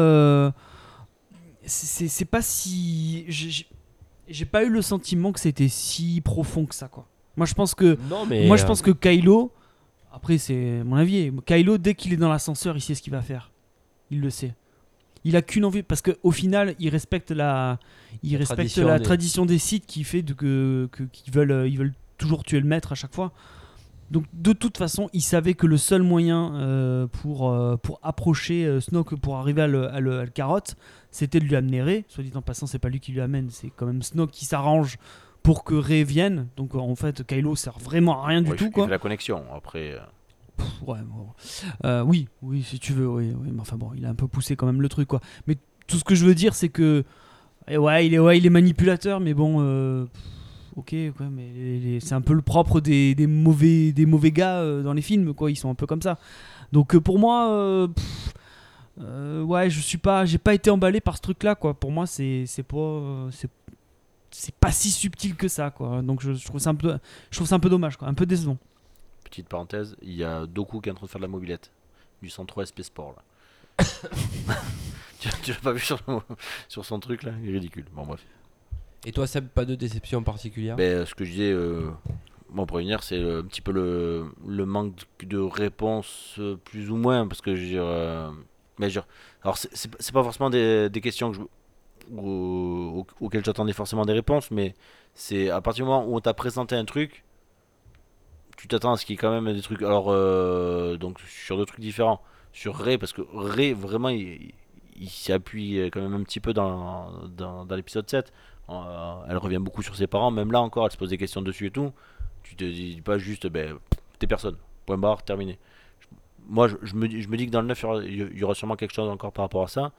c'est- pas si. j'ai- pas eu le sentiment que c'était si profond que ça, quoi. Moi, je pense que. Non, mais. moi, je pense que Kylo. Après, c'est mon avis. Kylo, dès qu'il est dans l'ascenseur, il sait ce qu'il va faire. Il le sait. Il a qu'une envie parce qu'au final, il respecte la, il La respecte tradition la des- tradition des sites qui fait de, que qu'ils veulent, euh, ils veulent toujours tuer le maître à chaque fois. Donc de toute façon, il savait que le seul moyen euh, pour, euh, pour approcher euh, Snoke, pour arriver à le, à le- à le carotte, c'était de lui amener Rey. Soit dit en passant, c'est pas lui qui lui amène, c'est quand même Snoke qui s'arrange pour que Rey vienne. Donc en fait, Kylo sert vraiment à rien du Ouais, il tout. fait- Quoi. il fait la connexion. Après, Euh, oui, oui, si tu veux, oui, oui, enfin bon, il a un peu poussé quand même le truc, quoi. Mais tout ce que je veux dire, c'est que, eh ouais, il est, ouais, il manipulateur, mais bon, euh, ok, quoi, mais c'est un peu le propre des, mauvais, gars euh, dans les films, quoi. Ils sont un peu comme ça. Donc pour moi, ouais, je suis pas, j'ai pas été emballé par ce truc-là, quoi. Pour moi, c'est, c'est pas, si subtil que ça, quoi. Donc je, je trouve ça un peu, je trouve ça un peu dommage, quoi, un peu décevant. Petite parenthèse, il y a Doku qui est en train de faire de la mobilette. Du 103 SP Sport là. tu tu l'as pas vu sur, sur son truc là? Il est ridicule. Bon bref. Et toi, Seb, pas de déception particulière? Ben, ce que je disais, euh, bon, pour c'est euh, un petit peu le, le manque de réponses, euh, plus ou moins, parce que je veux dire, euh, mais je veux dire, alors c'est- pas forcément des, des questions que je, au- au- auxquelles j'attendais forcément des réponses, mais c'est à partir du moment où on t'a présenté un truc, tu t'attends à ce qu'il y ait quand même des trucs, alors, euh, donc sur deux trucs différents, sur Ray, parce que Ray, vraiment, il, s'appuie quand même un petit peu dans, dans, l'épisode 7. Euh, elle revient beaucoup sur ses parents, même là encore, elle se pose des questions dessus et tout. Tu te dis pas juste, ben, t'es personne, point barre, terminé. Moi, je, je me, dis- je me dis que dans le 9, il y aura- sûrement quelque chose encore par rapport à ça.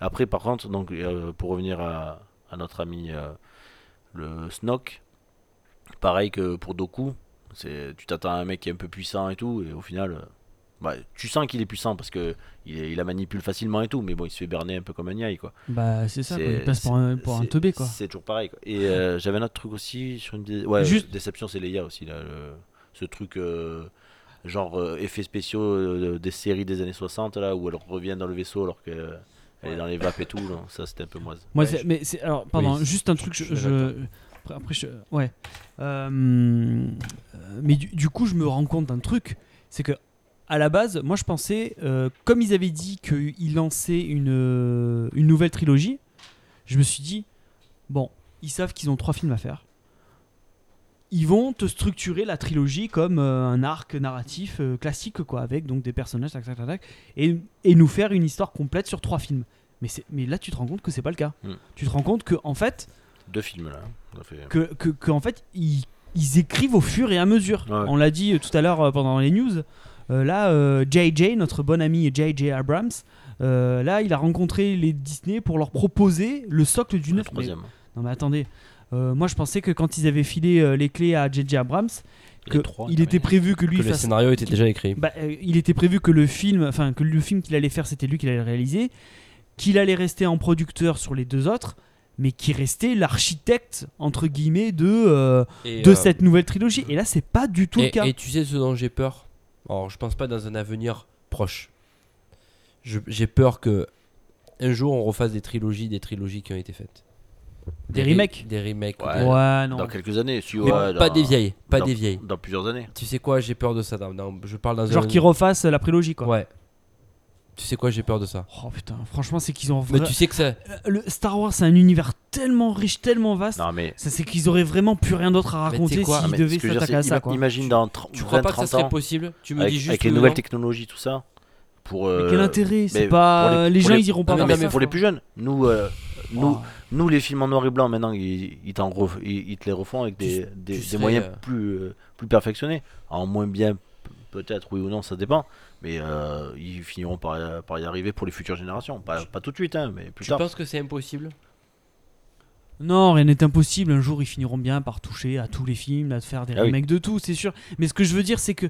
Après, par contre, donc, euh, pour revenir à, notre ami euh, le Snoke, pareil que pour Doku, c'est, tu t'attends à un mec qui est un peu puissant et tout, et au final, euh, bah, tu sens qu'il est puissant parce que il, il la manipule facilement et tout, mais bon, il se fait berner un peu comme un yaï, quoi. Bah c'est ça, quoi, il passe pour un, pour un teubé quoi. C'est toujours pareil. Quoi. Et euh, j'avais un autre truc aussi sur une dé- ouais, Juste- déception, c'est Leia aussi là, le- ce truc euh, genre euh, effets spéciaux des séries des années 60 là où elle revient dans le vaisseau alors qu'elle est dans les vapes et tout. là. Ça c'était un peu moise. Moi, Ouais, c'est- je- mais c'est alors pardon, Oui, juste un truc, je- après, après, je- ouais. Euh, euh, mais du, du coup, je me rends compte d'un truc, c'est que à la base, moi, je pensais, euh, comme ils avaient dit qu'ils lançaient une une nouvelle trilogie, je me suis dit, bon, ils savent qu'ils ont trois films à faire. Ils vont te structurer la trilogie comme euh, un arc narratif classique, quoi, avec donc des personnages, tac, tac, tac, tac, et, et nous faire une histoire complète sur trois films. Mais, mais là, tu te rends compte que c'est pas le cas. Hmm. Tu te rends compte que en fait, Deux films là. Ça fait- que, que, que, en fait, ils, ils écrivent au fur et à mesure. Ouais. On l'a dit euh, tout à l'heure euh, pendant les news. Euh, là, euh, JJ, notre bon ami JJ Abrams, euh, là, il a rencontré les Disney pour leur proposer le socle du 9. troisième. Non mais attendez, Euh, moi je pensais que quand ils avaient filé euh, les clés à JJ Abrams, que trois, il était prévu que lui Que le scénario était déjà écrit. bah, euh, il était prévu que le film, enfin que le film qu'il allait faire, c'était lui qui allait le réaliser, qu'il allait rester en producteur sur les deux autres, mais qui restait l'architecte entre guillemets de euh, Et, de euh, cette nouvelle trilogie. Et là, c'est pas du tout et, le cas. et tu sais ce dont j'ai peur? Alors, je pense pas dans un avenir proche. J'ai peur que un jour on refasse des trilogies, des trilogies qui ont été faites. Des remakes? Des remakes. ou Ouais. non. Dans quelques années. Si, Mais ouais, pas des vieilles, pas dans- des vieilles. Dans plusieurs années. Tu sais quoi, j'ai peur de ça. dans- dans- je parle dans Genre un. qu'ils refassent la prélogie, quoi. Ouais. Tu sais quoi, j'ai peur de ça. Oh putain, franchement, c'est qu'ils ont. Mais vra- tu sais que ça. Euh, Le Star Wars, c'est un univers tellement riche, tellement vaste. Non mais. Ça, c'est qu'ils auraient vraiment plus rien d'autre à Mais raconter s'ils mais devaient s'attaquer à ça, quoi. Imagine dans 30, Tu crois pas que ça 30 serait ans, possible Tu me avec, dis juste. avec les nouvelles non. technologies, tout ça. Pour, Mais euh, quel intérêt C'est mais pas. Les, les- pour gens, les- ils iront pas Non, voir mais ça, pour les plus jeunes, nous, euh, nous, Oh. nous, les films en noir et blanc, maintenant, ils, ils, ref- ils- ils te les refont avec des, Tu- des, tu des moyens euh, plus, euh, plus perfectionnés. En moins bien, peut-être, oui ou non, ça dépend. Mais euh, ils finiront par, par y arriver pour les futures générations. Pas, pas tout de suite, hein, mais plus Tu tard. penses que c'est impossible? Non, rien n'est impossible. Un jour, ils finiront bien par toucher à tous les films, à faire des Ah oui. remakes de tout, c'est sûr. Mais ce que je veux dire, c'est que.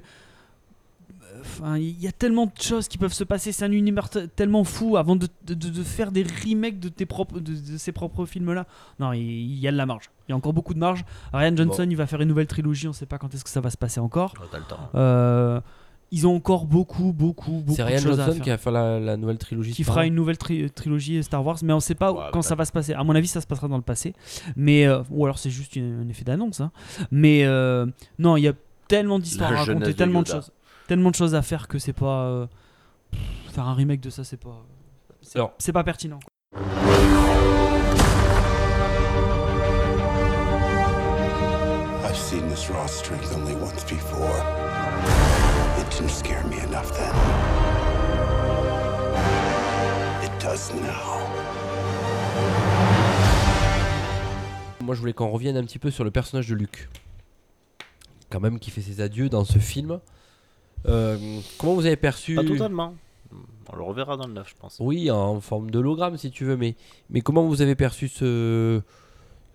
Enfin, il y a tellement de choses qui peuvent se passer. C'est un univers te- tellement fou avant de, de- de- de faire des remakes de, tes propres, de, de ces propres films-là. Non, il il y, a de la marge. Il y a encore beaucoup de marge. Ryan Johnson, il va faire une nouvelle trilogie. On sait pas quand est-ce que ça va se passer encore. Oh, t'as le temps. Euh, ils ont encore beaucoup, beaucoup, beaucoup C'est de Ryan choses à Johnson faire. qui va faire la, la nouvelle trilogie. qui fera une nouvelle tri- trilogie Star Wars, mais on sait pas Ouais, quand bah, ça va se passer. À mon avis, ça se passera dans le passé, mais euh, ou alors c'est juste une- un effet d'annonce. hein. Mais euh, non, il y a tellement d'histoires La à raconter, de tellement de Yoda. choses, tellement de choses à faire que c'est pas euh, pff, faire un remake de ça, c'est pas. c'est Alors- c'est pas pertinent. I've seen this raw strength only once before. Didn't scare me enough then. It does now. Moi, je voulais qu'on revienne un petit peu sur le personnage de Luc. Quand même, qui fait ses adieux dans ce film. Euh, comment vous avez perçu Pas totalement. On le reverra dans le 9, je pense. Oui, en forme d'hologramme, si tu veux, mais, mais comment vous avez perçu ce,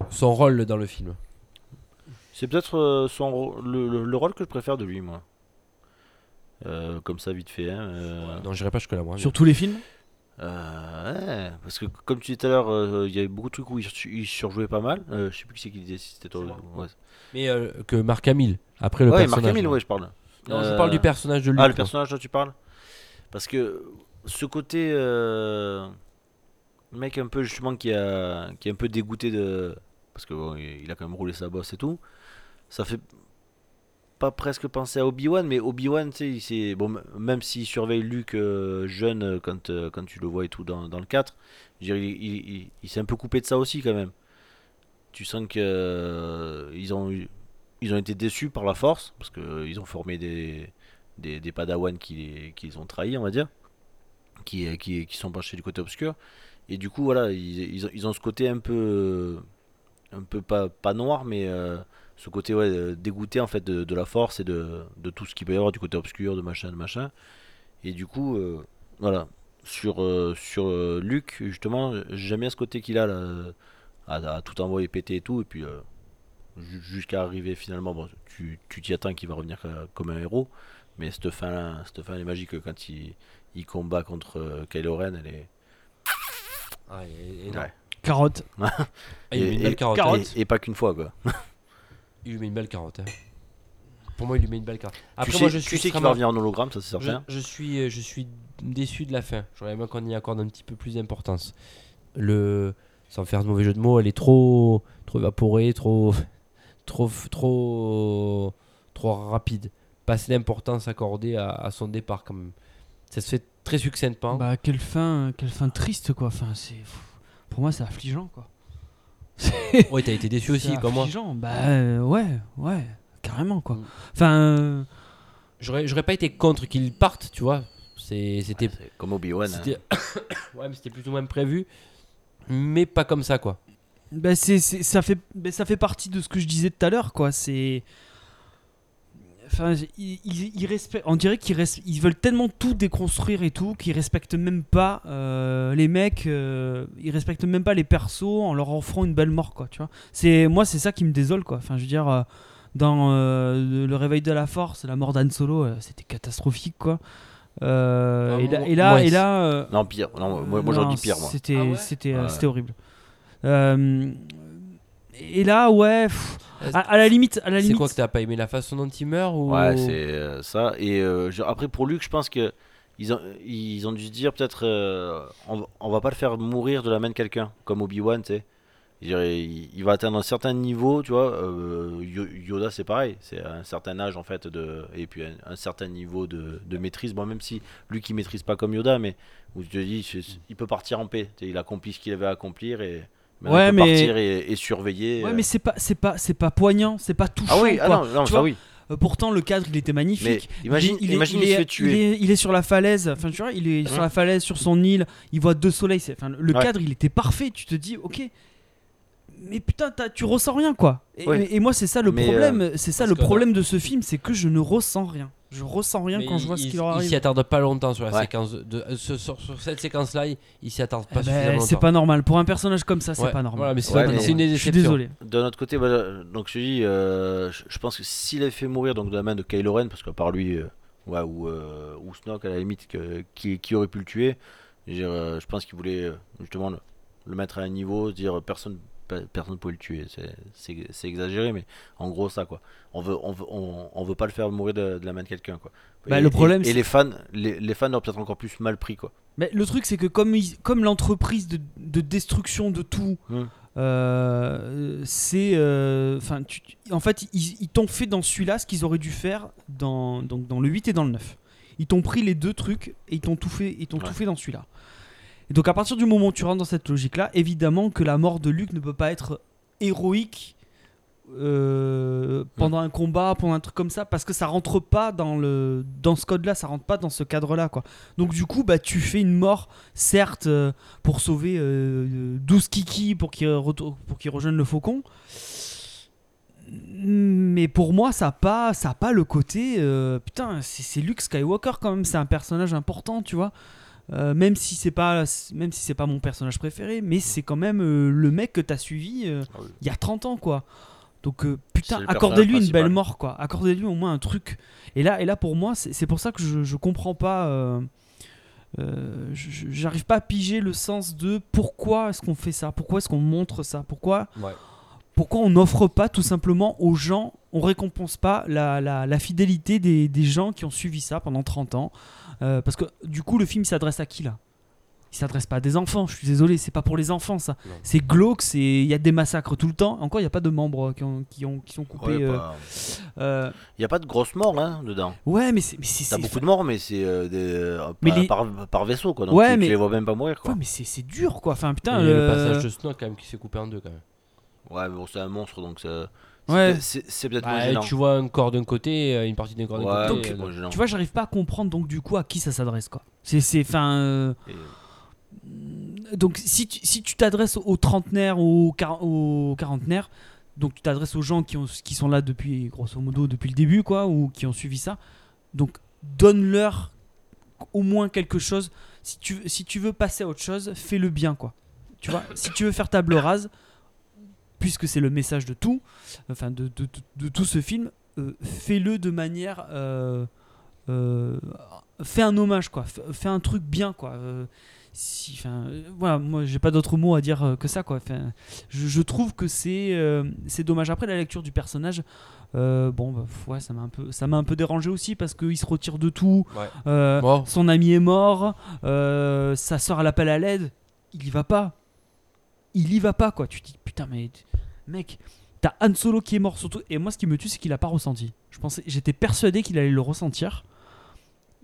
son rôle dans le film? C'est peut-être euh, son ro- le, le- le rôle que je préfère de lui, moi. Euh, comme ça, vite fait. hein, euh, Non, j'irai pas jusque-là, moi. Sur tous les films? Euh, ouais, parce que comme tu disais tout à l'heure, euh, il y a eu beaucoup de trucs où il, sur- il surjouait pas mal. Euh, je sais plus qui c'est qui disait, si c'était toi. Ouais, Mais euh, que Marc Hamill, après le ouais personnage. Marc Hamill, ouais, je parle. Non, je parle du personnage de Luc. Ah, le personnage dont tu parles? Parce que ce côté euh, mec un peu justement qui a qui est un peu dégoûté de parce que bon, il a quand même roulé sa bosse et tout, ça fait pas presque penser à Obi-Wan mais Obi-Wan tu sais bon même s'il surveille Luke euh, jeune euh, quand euh, quand tu le vois et tout dans, dans le 4, je il, il- s'est un peu coupé de ça aussi quand même. Tu sens que euh, ils ont ils ont été déçus par la force parce que euh, ils ont formé des des, des padawans qui, les- qui les ont trahis, on va dire, qui, qui, qui sont penchés du côté obscur. Et du coup, voilà, ils, ils ont, ils ont ce côté un peu, un peu pas, pas noir, mais ce côté ouais, euh, dégoûté en fait de, de la force et de, de tout ce qu'il peut y avoir du côté obscur, de machin, de machin. Et du coup, euh, voilà, sur, euh, sur euh, Luke, justement, j'aime bien ce côté qu'il a là, à, à tout envoyer péter et tout, et puis euh, ju- jusqu'à arriver finalement, bon, tu tu t'y attends qu'il va revenir comme un héros. Mais cette fin, cette fin elle est magique quand il, il combat contre euh, Kylo Ren, elle est. Ah, et- et. Ouais. Carotte. Ah, il lui met une belle carotte. carotte. et- et pas qu'une fois quoi. Il lui met une belle carotte. hein. Pour moi, il lui met une belle carotte. Après, tu sais, moi, je tu suis sais qu'il extrêmement- va revenir en hologramme, ça c'est je, certain. je suis, euh, je suis déçu de la fin. J'aurais aimé qu'on y accorde un petit peu plus d'importance. Le, sans faire de mauvais jeu de mots, elle est trop, trop évaporée, trop, trop, trop, trop rapide. Pas assez d'importance accordée à, à son départ quand même. Ça se fait très succinctement. Bah quelle fin, quelle fin triste quoi. Enfin c'est, pour moi c'est affligeant quoi. Ouais, t'as été déçu aussi, comme moi. Bah euh, ouais, ouais, carrément quoi. Mm. Enfin, euh, J'aurais, j'aurais pas été contre qu'il parte, tu vois. C'est, c'était, C'est comme Obi-Wan. hein. c'était, ouais, mais c'était plus ou moins prévu, mais pas comme ça, quoi. bah, c'est, c'est- ça fait, bah, ça fait partie de ce que je disais tout à l'heure quoi. C'est, enfin, ils, ils- ils respectent- on dirait qu'ils res- ils veulent tellement tout déconstruire et tout qu'ils respectent même pas euh, les mecs, euh, ils respectent même pas les persos en leur offrant une belle mort quoi. Tu vois. C'est moi c'est ça qui me désole quoi. Enfin je veux dire. euh, dans euh, le réveil de la force, la mort d'Han Solo, euh, c'était catastrophique quoi. Euh, Ah, et là, et là, moi, et c'est- là, euh, Non, pire. Non, moi, moi non, dit pire, moi. C'était, Ah ouais? c'était, Ouais. c'était horrible. Euh, et là, ouais, pff, à, à la limite, à la C'est limite. quoi que t'as pas aimé la façon dont il meurt ou... Ouais, c'est euh, ça. Et euh, je- après, pour Luke, je pense que ils ont, ils ont dû se dire peut-être euh, on, va- on va pas le faire mourir de la main de quelqu'un, comme Obi-Wan, tu sais. Il, il va atteindre un certain niveau, tu vois. euh, Yo- Yoda, c'est pareil. C'est un certain âge, en fait, de, et puis un, un certain niveau de, de maîtrise. Bon, même si Luke, il maîtrise pas comme Yoda, mais où tu te dis, c'est- il peut partir en paix. Il accomplit ce qu'il avait à accomplir et. Maintenant, Ouais, peut mais- partir et, et surveiller. Ouais, euh. mais c'est pas, c'est pas, c'est pas poignant, c'est pas touchant. ah oui, ah non, non, Tu vois, oui. Euh, pourtant, le cadre, il était magnifique. Mais imagine- il est, imagine, il, il est, se fait tuer. Il est, il est sur la falaise. Enfin, tu vois, il est sur Hein la falaise, sur son île. Il voit deux soleils. c'est- Enfin, le Ouais. cadre, il était parfait. Tu te dis, ok. Mais putain, t'as- tu ressens rien, quoi. Et, Ouais. et moi, c'est ça le Mais, problème. c'est ça le problème de ce film, c'est que je ne ressens rien. Je ressens rien Mais quand je vois il, ce qui il- leur il arrive. s'y attarde pas longtemps sur la Ouais. séquence de, euh, sur, sur- sur cette séquence là il, il s'y attarde pas Eh ben, suffisamment c'est pas normal. Pour un personnage comme ça, c'est Ouais, pas normal. voilà, mais c'est Ouais, pas- mais- c'est une des Je suis désolé. D'un autre côté, bah, donc je dis, euh, je, je pense que s'il avait fait mourir donc de la main de Kylo Ren, parce qu'à part lui, euh, ouais, ou, euh, ou Snoke à la limite, que- qui, qui aurait pu le tuer, je, veux dire, euh, je pense qu'il voulait euh, justement le, le mettre à un niveau, se dire personne pe- personne ne pouvait le tuer. C'est- exagéré, mais en gros ça quoi. On veut, on veut, on, on veut pas le faire mourir de, de la main de quelqu'un quoi. Bah, et, le problème, et, les fans, les, les fans ont peut-être encore plus mal pris quoi. Mais le truc, c'est que comme, ils- comme l'entreprise de, de destruction de tout, Hmm. euh, c'est. euh, Enfin, en fait, ils, ils t'ont fait dans celui-là ce qu'ils auraient dû faire dans, donc, dans le 8 et dans le 9. Ils t'ont pris les deux trucs et ils t'ont tout fait, ils t'ont Ouais. tout fait dans celui-là. Et donc à partir du moment où tu rentres dans cette logique-là, évidemment que la mort de Luke ne peut pas être héroïque euh, pendant un combat, pendant un truc comme ça, parce que ça rentre pas dans le dans ce code-là, ça rentre pas dans ce cadre-là, quoi. Donc du coup, bah tu fais une mort, certes, euh, pour sauver euh, 12 Kiki pour qu'il retourne- pour qu'il rejoigne le faucon. Mais pour moi, ça n'a pas, ça a pas le côté. euh, putain, c'est Luke Skywalker quand même. C'est un personnage important, tu vois. Euh, même si c'est pas, même si c'est pas mon personnage préféré, mais c'est quand même euh, le mec que t'as suivi euh, Ah oui. il y a 30 ans, quoi. Donc putain, accordez-lui une belle mort, quoi. Accordez-lui au moins un truc. Et là, et là pour moi, c'est pour ça que je, je comprends pas. J'arrive pas à piger le sens de pourquoi est-ce qu'on fait ça, pourquoi est-ce qu'on montre ça, pourquoi Ouais. Pourquoi on n'offre pas tout simplement aux gens, on récompense pas la, la- la fidélité des, des gens qui ont suivi ça pendant 30 ans Euh, Parce que du coup, le film il s'adresse à qui là? Il s'adresse pas à des enfants, je suis désolé, c'est pas pour les enfants ça. C'est glauque, c'est- il y a des massacres tout le temps. Encore, il n'y a pas de membres qui, ont, qui, ont, qui sont coupés. Ouais, euh, euh, Il n'y a pas de grosses morts hein, dedans. ouais, mais c'est. mais T'as beaucoup de morts, mais c'est euh, des- Mais par, les- par, par vaisseau, quoi. Donc Ouais, tu, tu mais- les vois même pas mourir, quoi. Ouais, mais c'est c'est dur quoi. Enfin, putain. Et le euh, passage de Snoke, quand même, qui s'est coupé en deux, quand même. Ouais, mais bon, c'est un monstre, donc ça- c'est Ouais. peut-être- c'est c'est peut-être Bah, moins gênant. tu vois un corps d'un côté, euh, une partie d'un corps d'un Ouais, côté. c'est euh. Tu vois, j'arrive pas à comprendre donc du coup à qui ça s'adresse quoi. C'est. c'est- Enfin. euh, Et- donc si tu si tu t'adresses aux trentenaires ou aux, quar- aux quarantenaires, donc tu t'adresses aux gens qui, ont, qui sont là depuis grosso modo depuis le début quoi ou qui ont suivi ça. Donc donne-leur au moins quelque chose. Si tu si tu veux passer à autre chose, fais-le bien quoi. Tu vois, si tu veux faire table rase, puisque c'est le message de tout, enfin de, de, de- de tout ce film, euh, fais-le de manière euh, euh, fais un hommage quoi, Fais- fais un truc bien quoi. Si, enfin, voilà, moi j'ai pas d'autres mots à dire que ça quoi. Enfin, je, je trouve que c'est c'est dommage. Après la lecture du personnage, euh, bon, bah, ouais, ça m'a un peu ça m'a un peu dérangé aussi parce qu'il se retire de tout. Ouais. Euh. Son ami est mort, euh, sa soeur à l'appel à l'aide, il y va pas. Il y va pas quoi. Tu te dis putain mais mec, t'as Han Solo qui est mort surtout. Et moi ce qui me tue c'est qu'il a pas ressenti. Je pensais, j'étais persuadé qu'il allait le ressentir.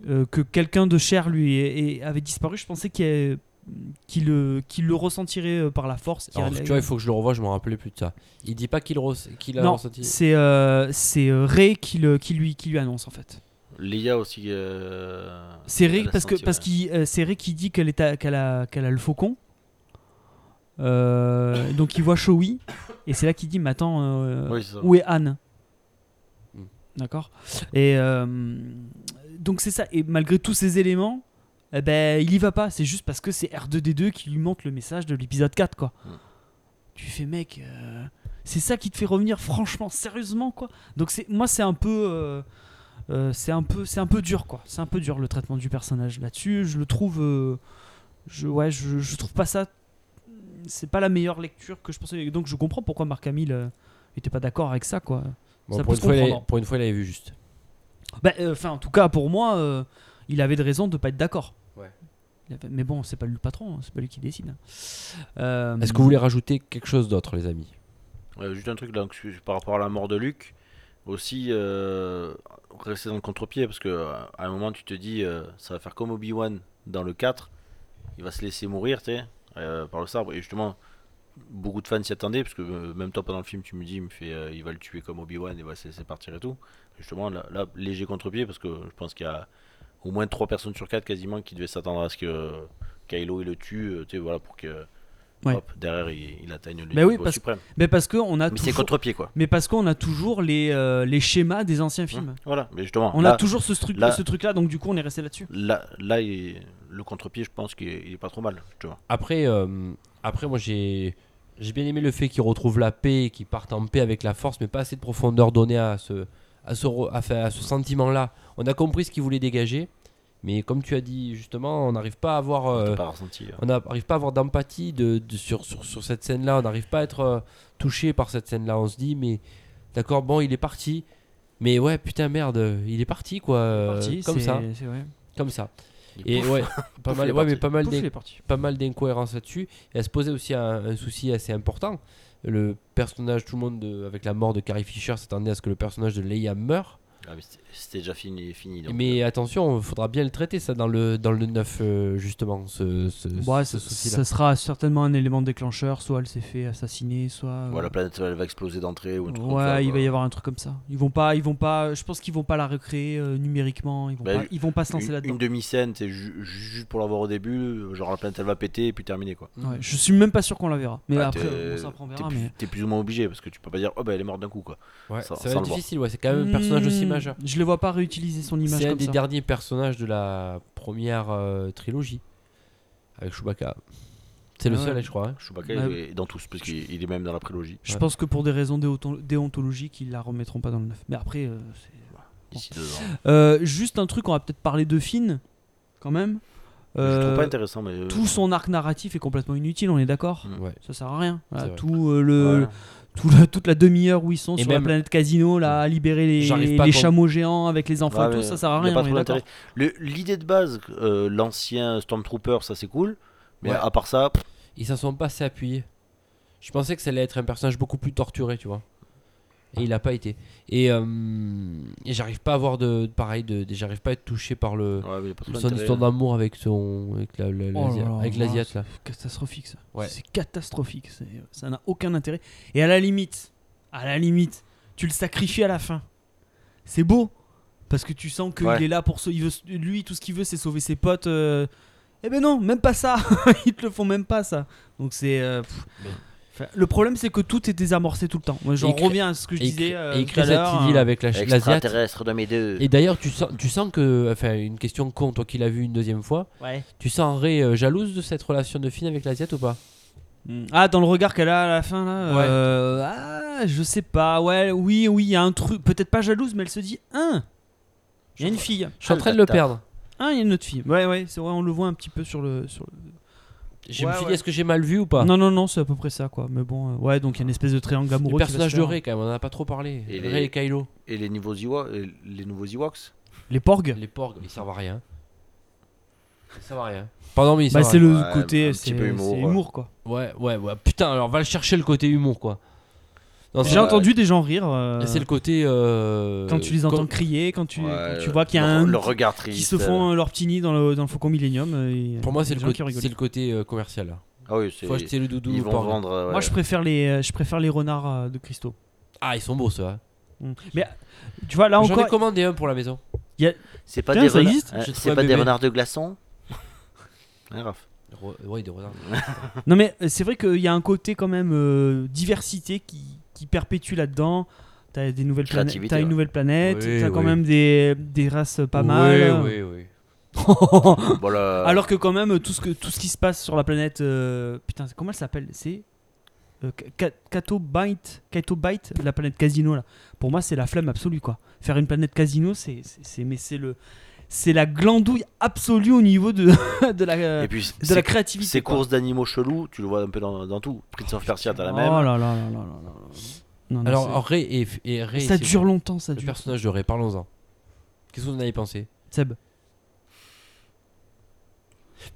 Euh, que quelqu'un de cher lui avait disparu, je pensais qu'il euh, qu'il le, qu'il le ressentirait euh, par la force. Alors, allait- tu vois, il faut que je le revoie, je me rappelais plus de ça. Il dit pas qu'il res- qu'il a non, ressenti. c'est euh, c'est Ray qui, le, qui, lui, qui lui annonce en fait. Leia aussi. euh, C'est Ray elle a parce que senti, parce ouais. qu'il euh, c'est Ray qui dit qu'elle est à- qu'elle a qu'elle a le faucon. Euh, donc il voit Chewie et c'est là qu'il dit mais attends euh, Oui, où est Anne Hmm. D'accord Et euh, donc c'est ça et malgré tous ces éléments eh ben il y va pas c'est juste parce que c'est R2D2 qui lui montre le message de l'épisode 4 quoi. Hmm. Tu fais mec c'est ça qui te fait revenir franchement sérieusement quoi. Donc c'est moi c'est un peu c'est un peu c'est un peu dur quoi c'est un peu dur le traitement du personnage là-dessus je le trouve je ouais je, je trouve pas ça c'est pas la meilleure lecture que je pensais donc je comprends pourquoi Marc Hamill euh, était pas d'accord avec ça quoi Bon, ça pour, peut une se fois, il avait- comprendre. pour une fois, il avait vu juste. Bah, euh, enfin en tout cas pour moi euh, il avait de raisons de pas être d'accord Ouais. Mais bon c'est pas lui le patron hein, c'est pas lui qui décide hein. Euh, Est-ce que vous voulez rajouter quelque chose d'autre, les amis? Juste un truc là, donc, par rapport à la mort de Luke, aussi euh, rester dans le contre-pied parce que euh, à un moment tu te dis euh, ça va faire comme Obi-Wan dans le 4, il va se laisser mourir, tu sais, euh, par le sabre et justement beaucoup de fans s'y attendaient parce que euh, même toi pendant le film tu me dis il me fait euh, il va le tuer comme Obi-Wan et va se laisser partir et tout. Justement là, là, léger contre-pied parce que je pense qu'il y a au moins 3 personnes sur 4 quasiment qui devaient s'attendre à ce que euh, Kylo il le tue, tu sais voilà pour que Ouais. hop, derrière il, il atteigne le Bah oui, niveau parce- suprême. mais parce que on a Mais c'est toujours contre-pied quoi. mais parce qu'on a toujours les, euh, les schémas des anciens films Mmh, Voilà, mais justement, on là, a toujours ce truc là- ce truc là donc du coup on est resté là-dessus là, là il- le contre-pied, je pense qu'il est, est pas trop mal, tu vois. Après, euh, après moi, j'ai j'ai bien aimé le fait qu'il retrouve la paix, qu'il parte en paix avec la force, mais pas assez de profondeur donnée à ce, à ce, à ce sentiment-là. On a compris ce qu'il voulait dégager, mais comme tu as dit justement, on n'arrive pas à avoir. euh, T'as pas ressenti. hein. on n'arrive pas à avoir d'empathie de, de- sur, sur, sur cette scène-là, on n'arrive pas à être euh, touché par cette scène-là. On se dit, mais d'accord, bon, il est parti. Mais ouais, putain, merde, il est parti, quoi. euh, Parti, comme c'est- ça, c'est vrai. comme ça. Et pouf. ouais, pas mal, ouais, mais pas mal pas mal d'incohérences là-dessus. Et elle se posait aussi un, un souci assez important. Le personnage, tout le monde, de- avec la mort de Carrie Fisher, s'attendait à ce que le personnage de Leia meure. Ah, mais c'était- déjà fini. fini donc, Mais euh, attention, il faudra bien le traiter ça dans le, dans le 9 euh, justement, ce, ce, Ouais, ce ça, sera certainement un élément déclencheur. Soit elle s'est fait assassiner, soit. euh, ouais, la planète elle va exploser d'entrée ou un truc comme Ouais, ça, il va y avoir un truc comme ça. Ils vont pas, ils vont pas. Je pense qu'ils vont pas la recréer euh, numériquement. Ils vont Bah, pas, ils vont pas se lancer Une, là-dedans. une demi-scène, c'est ju- juste pour l'avoir au début. Genre la planète elle va péter et puis terminé quoi. Ouais, je suis même pas sûr qu'on la verra. Mais Bah, après, t'es- on t'es verra. plus- Mais T'es plus ou moins obligé parce que tu peux pas dire oh bah elle est morte d'un coup quoi. Ouais, ça va être difficile, ouais, c'est quand même un personnage aussi Hmm, majeur. Je les vois pas réutiliser son image C'est un comme des ça. derniers personnages de la première euh, trilogie avec Chewbacca. C'est le Ah ouais. seul, je crois. hein. Chewbacca Ouais. il est dans tous parce qu'il il est même dans la prélogie Je Ouais. pense que pour des raisons déonto- déontologiques, ils la remettront pas dans le neuf. Mais après, euh, c'est- d'ici deux ans. Euh, juste un truc, on va peut-être parler de Finn, quand même. Je le trouve Euh, pas intéressant mais. euh, tout son arc narratif est complètement inutile, on est d'accord Mm. Ouais. Ça sert à rien. Voilà, C'est vrai. tout euh, le, ouais. Tout la- toute la demi-heure où ils sont Et sur la planète Casino, là, à libérer les, chameaux géants avec les enfants, Ouais, et tout ça sert à rien. L'idée de base, euh, l'ancien Stormtrooper, ça c'est cool. Mais Ouais. à part ça, pff, Ils s'en sont pas assez appuyés. Je pensais que ça allait être un personnage beaucoup plus torturé, tu vois. Et il a pas été. Et, euh, et j'arrive pas à avoir de, de pareil, de, de- j'arrive pas à être touché par le, ouais, mais son histoire d'amour avec son, avec la, la- Oh là l'Asia- là, avec voilà, l'Asiate là. c'est Catastrophique ça. Ouais. C'est catastrophique. c'est- Ça n'a aucun intérêt. Et à la limite, à la limite, tu le sacrifies à la fin. C'est beau. Parce que tu sens qu'il Ouais. est là pour ça. Il veut, lui, tout ce qu'il veut, c'est sauver ses potes. euh. Eh ben non, même pas ça. Ils te le font même pas ça. Donc c'est. euh, pff. Le problème, c'est que tout est désamorcé tout le temps. Moi, j'en reviens à ce que je disais. euh, tout à cette idylle hein. avec la- l'Asiate. Extraterrestre de mes deux. Et d'ailleurs, tu sens, tu sens que, enfin, une question con, toi qui l'as vu une deuxième fois, Ouais. tu sens Ray euh, jalouse de cette relation de Finn avec l'Asiate ou pas? Mm. Ah, dans le regard qu'elle a à la fin là. Ouais. euh, ah, je sais pas. Ouais, oui, oui, il y a un truc. Peut-être pas jalouse, mais elle se dit, hein. Il y a une fille. Je suis en train de le perdre. Ah, il y a une autre fille. Ouais, ouais, c'est vrai, on le voit un petit peu sur le. Sur le... Je Ouais, me suis ouais. dit, est-ce que j'ai mal vu ou pas? Non, non, non, c'est à peu près ça, quoi. Mais bon, euh, ouais, donc il y a une espèce de triangle Le amoureux. va personnage de. Ray, quand même, on en a pas trop parlé. Et Ray les- et Kylo. Et les nouveaux Ewoks, les nouveaux Ewoks Les porgs Les porgs, ils servent à rien. Ils servent à rien. Pardon, mais ils Bah, servent à c'est le Ouais, côté. un C'est petit peu humour, humour, quoi. Ouais, ouais, ouais. Putain, alors va le chercher le côté humour, quoi. J'ai entendu des gens rire. euh, C'est le côté. euh, Quand tu les entends crier, quand tu, Ouais, quand tu vois qu'il y a le- un. Le regard triste. qui se font euh, leur petit nid dans le, dans le Faucon Millenium. euh, et, Pour moi, c'est le, gens côté- rigolent. c'est le côté euh, commercial. Ah oui, c'est. Faut acheter le doudou Ils vont vendre. euh, Moi, je préfère les, euh, je préfère les renards euh, de cristaux. Ah, ils sont beaux, ceux-là. Mm. Mais tu vois, là J'en ai encore. commandé un pour la maison. C'est pas Putain, des ça renards. existe hein, J'ai trouvé C'est un pas des bébé. renards de glaçons Ouais, Raph. Non, mais euh, c'est vrai qu'il y a un côté quand même euh, diversité qui, qui perpétue là-dedans. T'as des nouvelles planètes, t'as une ouais. nouvelle planète, Oui, t'as quand oui. même des, des races pas mal. Oui, oui, oui. Voilà. Alors que quand même tout ce que tout ce qui se passe sur la planète, euh, putain, comment elle s'appelle? C'est euh, Ka- Kato Byte, Kato Byte, la planète Casino là. Pour moi, c'est la flemme absolue quoi. Faire une planète Casino, c'est mais c'est le c'est la glandouille absolue au niveau de de la Et puis, de la créativité. Ces quoi. courses d'animaux chelous, tu le vois un peu dans, dans tout. Prince of Persia, t'as la Oh même. là là là là là là. Non, non, Alors, Ray et, et Ray, ça dure longtemps, ça Le dure. personnage de Ray, parlons-en. Qu'est-ce que vous en avez pensé? Seb.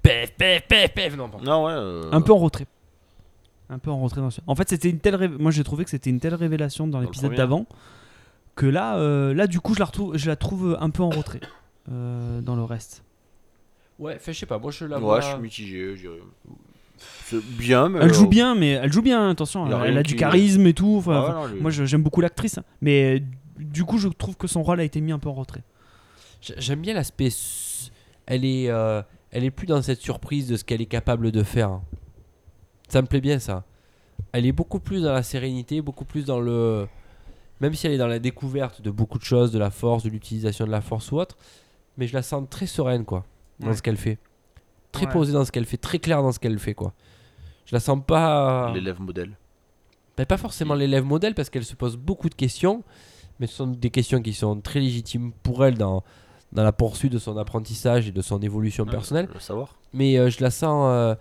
Pef, pef, pef, pef Non, pardon. Non, ouais. euh, Un peu en retrait. Un peu en retrait dans ce... En fait, c'était une telle ré- moi j'ai trouvé que c'était une telle révélation dans le l'épisode d'avant que là euh, là du coup je la retrouve je la trouve un peu en retrait euh, dans le reste. Ouais, fait, je sais pas, moi je la Ouais, vois. je suis mitigé, je dirais. C'est bien, mais. Elle joue euh, bien mais elle joue bien attention, Il y a elle, rien elle a du qui- charisme et tout. enfin, ouais, enfin, non, lui- moi je- j'aime beaucoup l'actrice hein. mais du coup je trouve que son rôle a été mis un peu en retrait. J- J'aime bien l'aspect. s- Elle est, euh, elle est plus dans cette surprise de ce qu'elle est capable de faire. Ça me plaît bien ça. Elle est beaucoup plus dans la sérénité, beaucoup plus dans le. Même si elle est dans la découverte de beaucoup de choses, de la force, de l'utilisation de la force ou autre, mais je la sens très sereine quoi, dans Ouais. ce qu'elle fait. Très Ouais. posée dans ce qu'elle fait, très claire dans ce qu'elle fait quoi. Je la sens pas. L'élève modèle. Ben, pas forcément l'élève modèle parce qu'elle se pose beaucoup de questions, mais ce sont des questions qui sont très légitimes pour elle dans, dans la poursuite de son apprentissage et de son évolution Ouais, personnelle. Le savoir. Mais euh, je la sens. euh,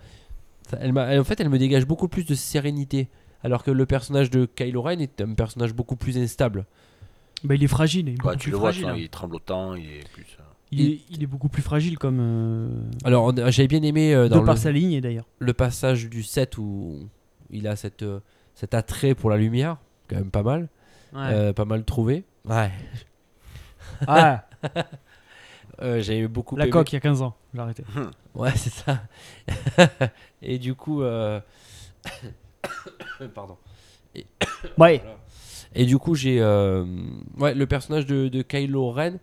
ça- elle m'a- elle- en fait, elle me dégage beaucoup plus de sérénité. Alors que le personnage de Kylo Ren est un personnage beaucoup plus instable. Bah, il est fragile, il est beaucoup Ouais, tu plus le vois, fragile. hein. il tremble autant, il est plus. euh, il, est, il est beaucoup plus fragile comme euh, Alors, a- j'avais bien aimé euh, de dans par le, sa ligne d'ailleurs. le passage du 7 où il a cette, euh, cet attrait pour la lumière, quand même pas mal. Ouais. Euh, pas mal trouvé. Ouais. Ah, Euh, J'avais beaucoup la aimé- coque il y a 15 ans, j'ai arrêté. Ouais, c'est ça. et du coup. euh, Pardon. Ouais, Voilà. Et du coup, j'ai. euh, Ouais, le personnage de, de Kylo Ren.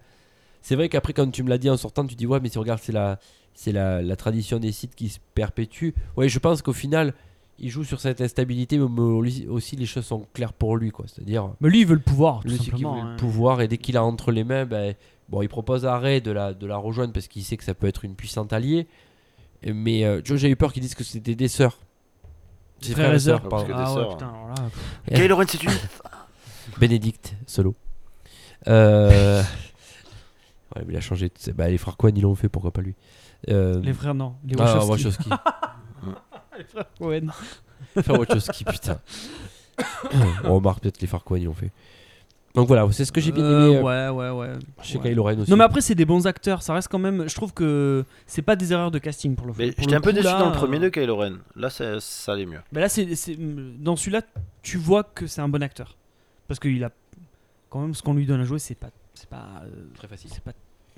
C'est vrai qu'après, quand tu me l'as dit en sortant, tu dis Ouais, mais si regarde, c'est la, c'est la, la tradition des sites qui se perpétue. Ouais, je pense qu'au final, il joue sur cette instabilité, mais mais aussi les choses sont claires pour lui, quoi. C'est-à-dire. mais lui il veut le pouvoir, tout simplement. veut hein. le pouvoir et dès qu'il a entre les mains, ben, bon, il propose à Rey de la, de la rejoindre parce qu'il sait que ça peut être une puissante alliée. Mais euh, tu vois, j'ai eu peur qu'ils disent que c'était des sœurs. Des Frères et sœurs, parce que pardon. des Ah ouais, sœurs. putain, alors là, Kylo Ren, c'est une. Bénédicte, solo. Euh... ouais, mais il a changé. Bah, les frères Cohen, ils l'ont fait, pourquoi pas lui euh... les frères non, les Ah, Wachowski. Les frères Cohen. Frère Wachowski, putain. On remarque peut-être les frères Cohen, ils l'ont fait. Donc voilà, c'est ce que j'ai bien Euh, aimé euh, ouais, ouais, ouais. chez ouais. Kylo Ren aussi. Non mais après c'est des bons acteurs, ça reste quand même. Je trouve que c'est pas des erreurs de casting pour le. Mais j'étais un peu déçu là, dans le premier euh, de Kylo Ren. Là, ça, ça allait mieux. Mais là c'est- dans celui-là tu vois que c'est un bon acteur parce qu'il a quand même ce qu'on lui donne à jouer c'est pas c'est pas euh, Très facile. c'est pas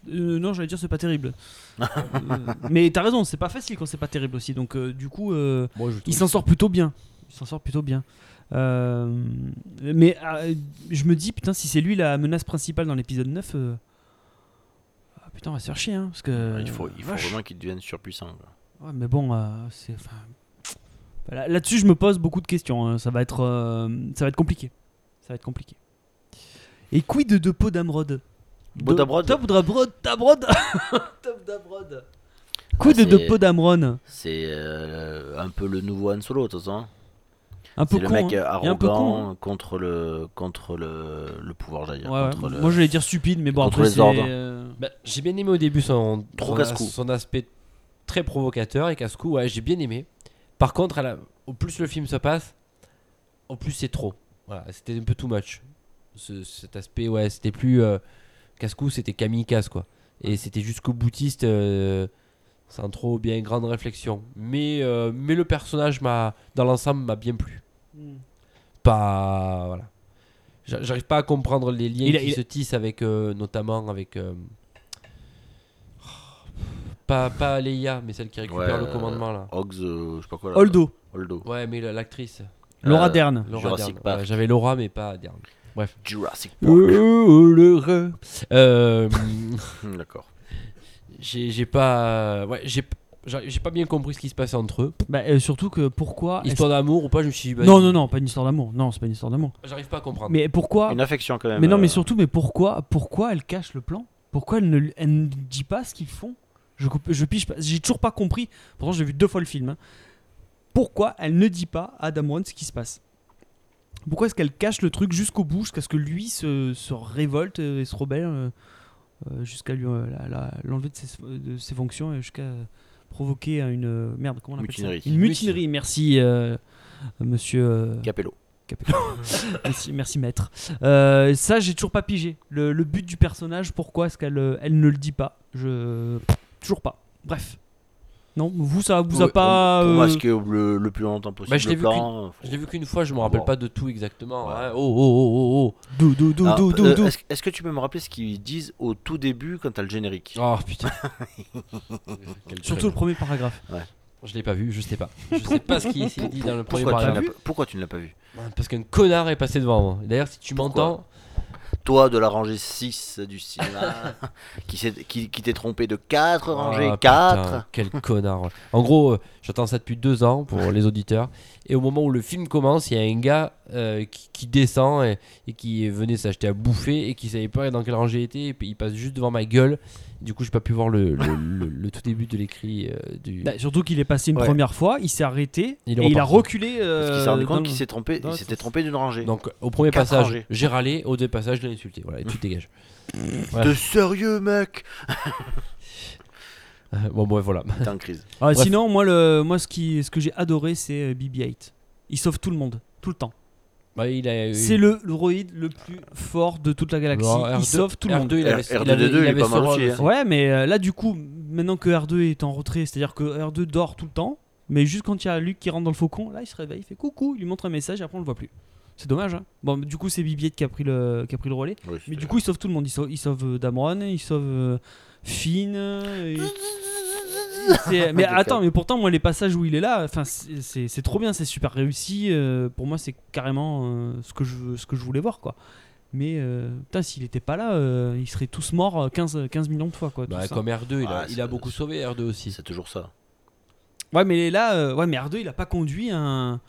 euh, non j'allais dire c'est pas terrible. Euh, mais t'as raison c'est pas facile quand c'est pas terrible aussi donc du coup Moi, il s'en sort plutôt bien. Il s'en sort plutôt bien. Mais euh, je me dis, putain, si c'est lui la menace principale dans l'épisode 9, euh, ah, putain, on va se faire chier. Hein, parce que, il faut, il faut vraiment qu'il devienne surpuissant. quoi. Ouais, mais bon, c'est. Là-dessus, je me pose beaucoup de questions. hein. Ça, va être, euh, ça va être compliqué. Ça va être compliqué. Et quid de Poe Damrod Top Dabrod Dabrod Top Dabrod Quid Ah, de Poe Damron C'est euh, un peu le nouveau Han Solo, de toute façon. Un peu C'est le con. mec hein. Un peu con, arrogant hein. contre le contre le, le pouvoir, j'allais dire. Ouais, contre le- Moi, j'allais dire stupide, mais bon, contre après, les ordres. euh, Bah, j'ai bien aimé au début son, Trop son, aspect très provocateur et casse-cou. Ouais, j'ai bien aimé. Par contre, à la- au plus le film se passe, au plus c'est trop. Voilà, c'était un peu too much. Ce- cet aspect, ouais, c'était plus euh, casse-cou, c'était kamikaze quoi. Et c'était jusqu'au boutiste, euh, sans trop bien grande réflexion. Mais, euh, mais le personnage m'a, dans l'ensemble, m'a bien plu. Pas, voilà. J'a- J'arrive pas à comprendre les liens Il qui il se tissent avec, euh, notamment avec. euh, pas, pas Leia, mais celle qui récupère Ouais, le commandement là. Euh, je sais pas quoi. là. Holdo, Holdo. Ouais, mais la- l'actrice. Laura Euh, Dern. Laura Jurassic Dern. Park. Ouais, J'avais Laura, mais pas Dern. Bref. Jurassic Park. Oh, le re. Euh, D'accord. j'ai j'ai pas. Ouais, j'ai j'ai j'ai pas bien compris ce qui se passait entre eux. Bah, euh, surtout que pourquoi. est-ce- Histoire d'amour ou pas, je me suis dit. bah, Non, non, non, pas une histoire d'amour. Non, c'est pas une histoire d'amour. J'arrive pas à comprendre. Mais pourquoi Une affection quand même. Mais non, mais euh, surtout, mais pourquoi, pourquoi elle cache le plan? Pourquoi elle ne, elle ne dit pas ce qu'ils font? Je, coupe- je pige pas. J'ai toujours pas compris. Pourtant, j'ai vu deux fois le film. hein. Pourquoi elle ne dit pas à Adam One ce qui se passe Pourquoi est-ce qu'elle cache le truc jusqu'au bout, jusqu'à ce que lui se, se révolte et se rebelle, euh, euh, jusqu'à lui euh, l'enlever de ses, de ses fonctions et jusqu'à provoquer une euh, merde comment on appelle Mutinerie. ça Une mutinerie. Merci, euh, Monsieur. euh, Capello. merci, merci maître. Euh, ça, j'ai toujours pas pigé. Le, le but du personnage, pourquoi est-ce qu'elle elle ne le dit pas? Je toujours pas. Bref. Non, vous ça vous a Ouais, pas. Pour euh, le, le plus longtemps possible Bah, je l'ai vu qu'une fois, je me rappelle Bon. pas de tout exactement. Ouais. hein. Oh, oh, oh, oh, Dou, dou, dou, Alors, dou, dou, euh, dou. Est-ce que tu peux me rappeler ce qu'ils disent au tout début quand t'as le générique oh. Oh, putain. Surtout le premier paragraphe. Je l'ai pas vu, je sais pas. Je sais pas ce qui est dit dans le premier paragraphe. pourquoi tu ne l'as pas vu? Parce qu'un connard est passé devant moi. D'ailleurs, si tu m'entends, Toi de la rangée 6 du cinéma qui s'est- qui, qui t'est trompé de 4 rangées, Ah, 4 putain, Quel connard. En gros, euh, j'attends ça depuis deux ans pour les auditeurs. Et au moment où le film commence, il y a un gars euh, qui, qui descend et, et qui venait s'acheter à bouffer et qui savait pas dans quelle rangée il était. Et puis il passe juste devant ma gueule. Du coup, j'ai pas pu voir le, le- le- le tout début de l'écrit euh, du. Bah, surtout qu'il est passé une Ouais. première fois, il s'est arrêté Il et il a reculé. euh, Parce qu'il s'est rendu compte qu'il s'est trompé, il s'était trompé d'une rangée. Donc au premier Quatre passage, j'ai râlé. Au deuxième passage, je l'ai insulté. Voilà, et tout dégage. Ouais. De sérieux mec? bon, bref, voilà. T'es en crise. Ah, sinon, moi, le, moi ce, qui, ce que j'ai adoré, c'est euh, BB-8. Il sauve tout le monde, tout le temps. Bah, il a C'est le droïde le plus fort de toute la galaxie. Il R2 sauve tout le monde. R2, il avait, R2D2, il avait- il est avait pas mal aussi, hein. Ouais, mais euh, là, du coup, maintenant que R2 est en retrait, c'est-à-dire que R2 dort tout le temps, mais juste quand il y a Luke qui rentre dans le faucon, là, il se réveille, il fait coucou, il lui montre un message et après on le voit plus. C'est dommage. hein. Bon, du coup, c'est BB-8 qui a pris le, qui a pris le relais. Mais du coup, ils sauvent tout le monde. Ils sauvent, ils sauvent euh, Dameron, ils sauvent euh, Finn. euh, et- mais attends, mais pourtant, moi, les passages où il est là, enfin, c'est- trop bien, c'est super réussi. euh, pour moi, c'est carrément euh, ce, que je, ce que je voulais voir, quoi. Mais euh, putain, s'il était pas là, euh, ils seraient tous morts euh, 15, 15 millions de fois, quoi. Bah, ça. comme R2, il a, Ah, il a beaucoup sauvé R2 aussi. c'est toujours ça. Ouais, mais là, euh, ouais, mais R2, il a pas conduit un,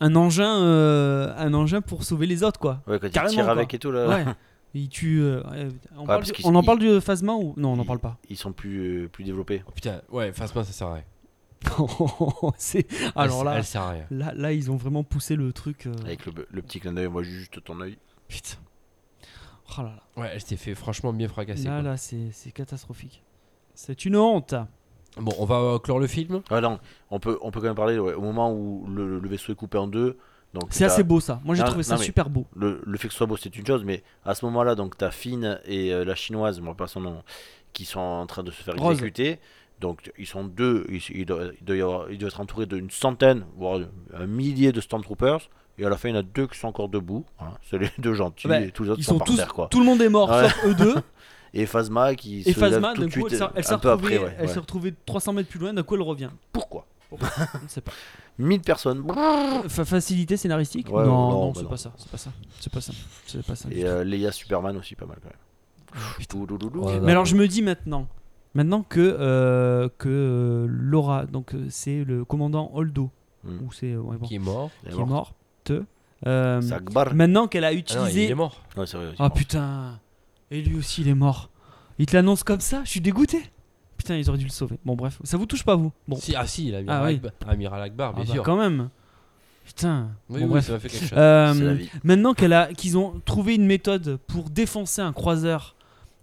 un engin, euh, un engin pour sauver les autres, quoi. Ouais, quand il tire quoi. avec et tout là. Ouais. Il tue. euh, ouais, on, parle parce du- on en ils- parle du Phasma ou? Non On n'en parle pas. Ils sont plus, euh, plus développés. Oh, putain, ouais, Phasma, ça sert à rien. C'est- Alors là, Elle sert à rien. là, là, ils ont vraiment poussé le truc. euh, Avec le, le petit clin d'œil, on voit juste ton œil. Putain. Oh là là. Ouais, elle s'était fait franchement bien fracasser. Là, quoi. là, c'est c'est catastrophique. C'est une honte. Bon, on va euh, clore le film. Ah non, on peut, on peut quand même parler ouais, au moment où le, le vaisseau est coupé en deux. Donc C'est assez beau ça. Moi, j'ai trouvé ça non, super beau. Le, le fait que ce soit beau, c'est une chose, mais à ce moment-là, donc t'as Finn et euh, la chinoise, rappelle pas son nom, qui sont en train de se faire Rose. exécuter. Donc ils sont deux, ils, il doit, il doit y avoir- il doit être entouré d'une centaine, voire un millier de Stormtroopers. Et à la fin, il y en a deux qui sont encore debout. Voilà. C'est les deux gentils Bah, et tous les autres Ils sont, sont par tous. terre. Quoi. Tout le monde est mort, Ouais. sauf eux deux. Et Phasma qui Et se lève Phasma, tout de coup, suite elle s'est- elle s'est un peu retrouvée, après. Ouais, elle ouais. s'est retrouvée 300 mètres plus loin. D'un coup, elle revient. Pourquoi? Ne pas. 1000 personnes. Fa- facilité scénaristique? Ouais, Non, non, non, bah c'est non. pas ça. C'est pas ça. C'est pas ça. C'est pas ça. Et euh, Leia Superman aussi, pas mal quand même. Ouais, Mais alors je me dis maintenant, maintenant que euh, que euh, Laura, donc euh, c'est le commandant Holdo, Hmm. ou c'est ouais, bon, Qui est mort. Qui est est morte. morte. Euh, maintenant qu'elle a Ah non, il utilisé, est mort. Ouais, c'est vrai. ah putain, et lui aussi il est mort. Il te l'annonce comme ça, je suis dégoûté. Putain, ils auraient dû le sauver. Bon bref, ça vous touche pas vous Bon, Si, ah si, l'amiral Ah oui. Akbar, Amiral Akbar, Ah bien bah, sûr. quand même. Putain. Oui, Bon, oui, bref. ça fait quelque chose. Euh, maintenant qu'elle a, qu'ils ont trouvé une méthode pour défoncer un croiseur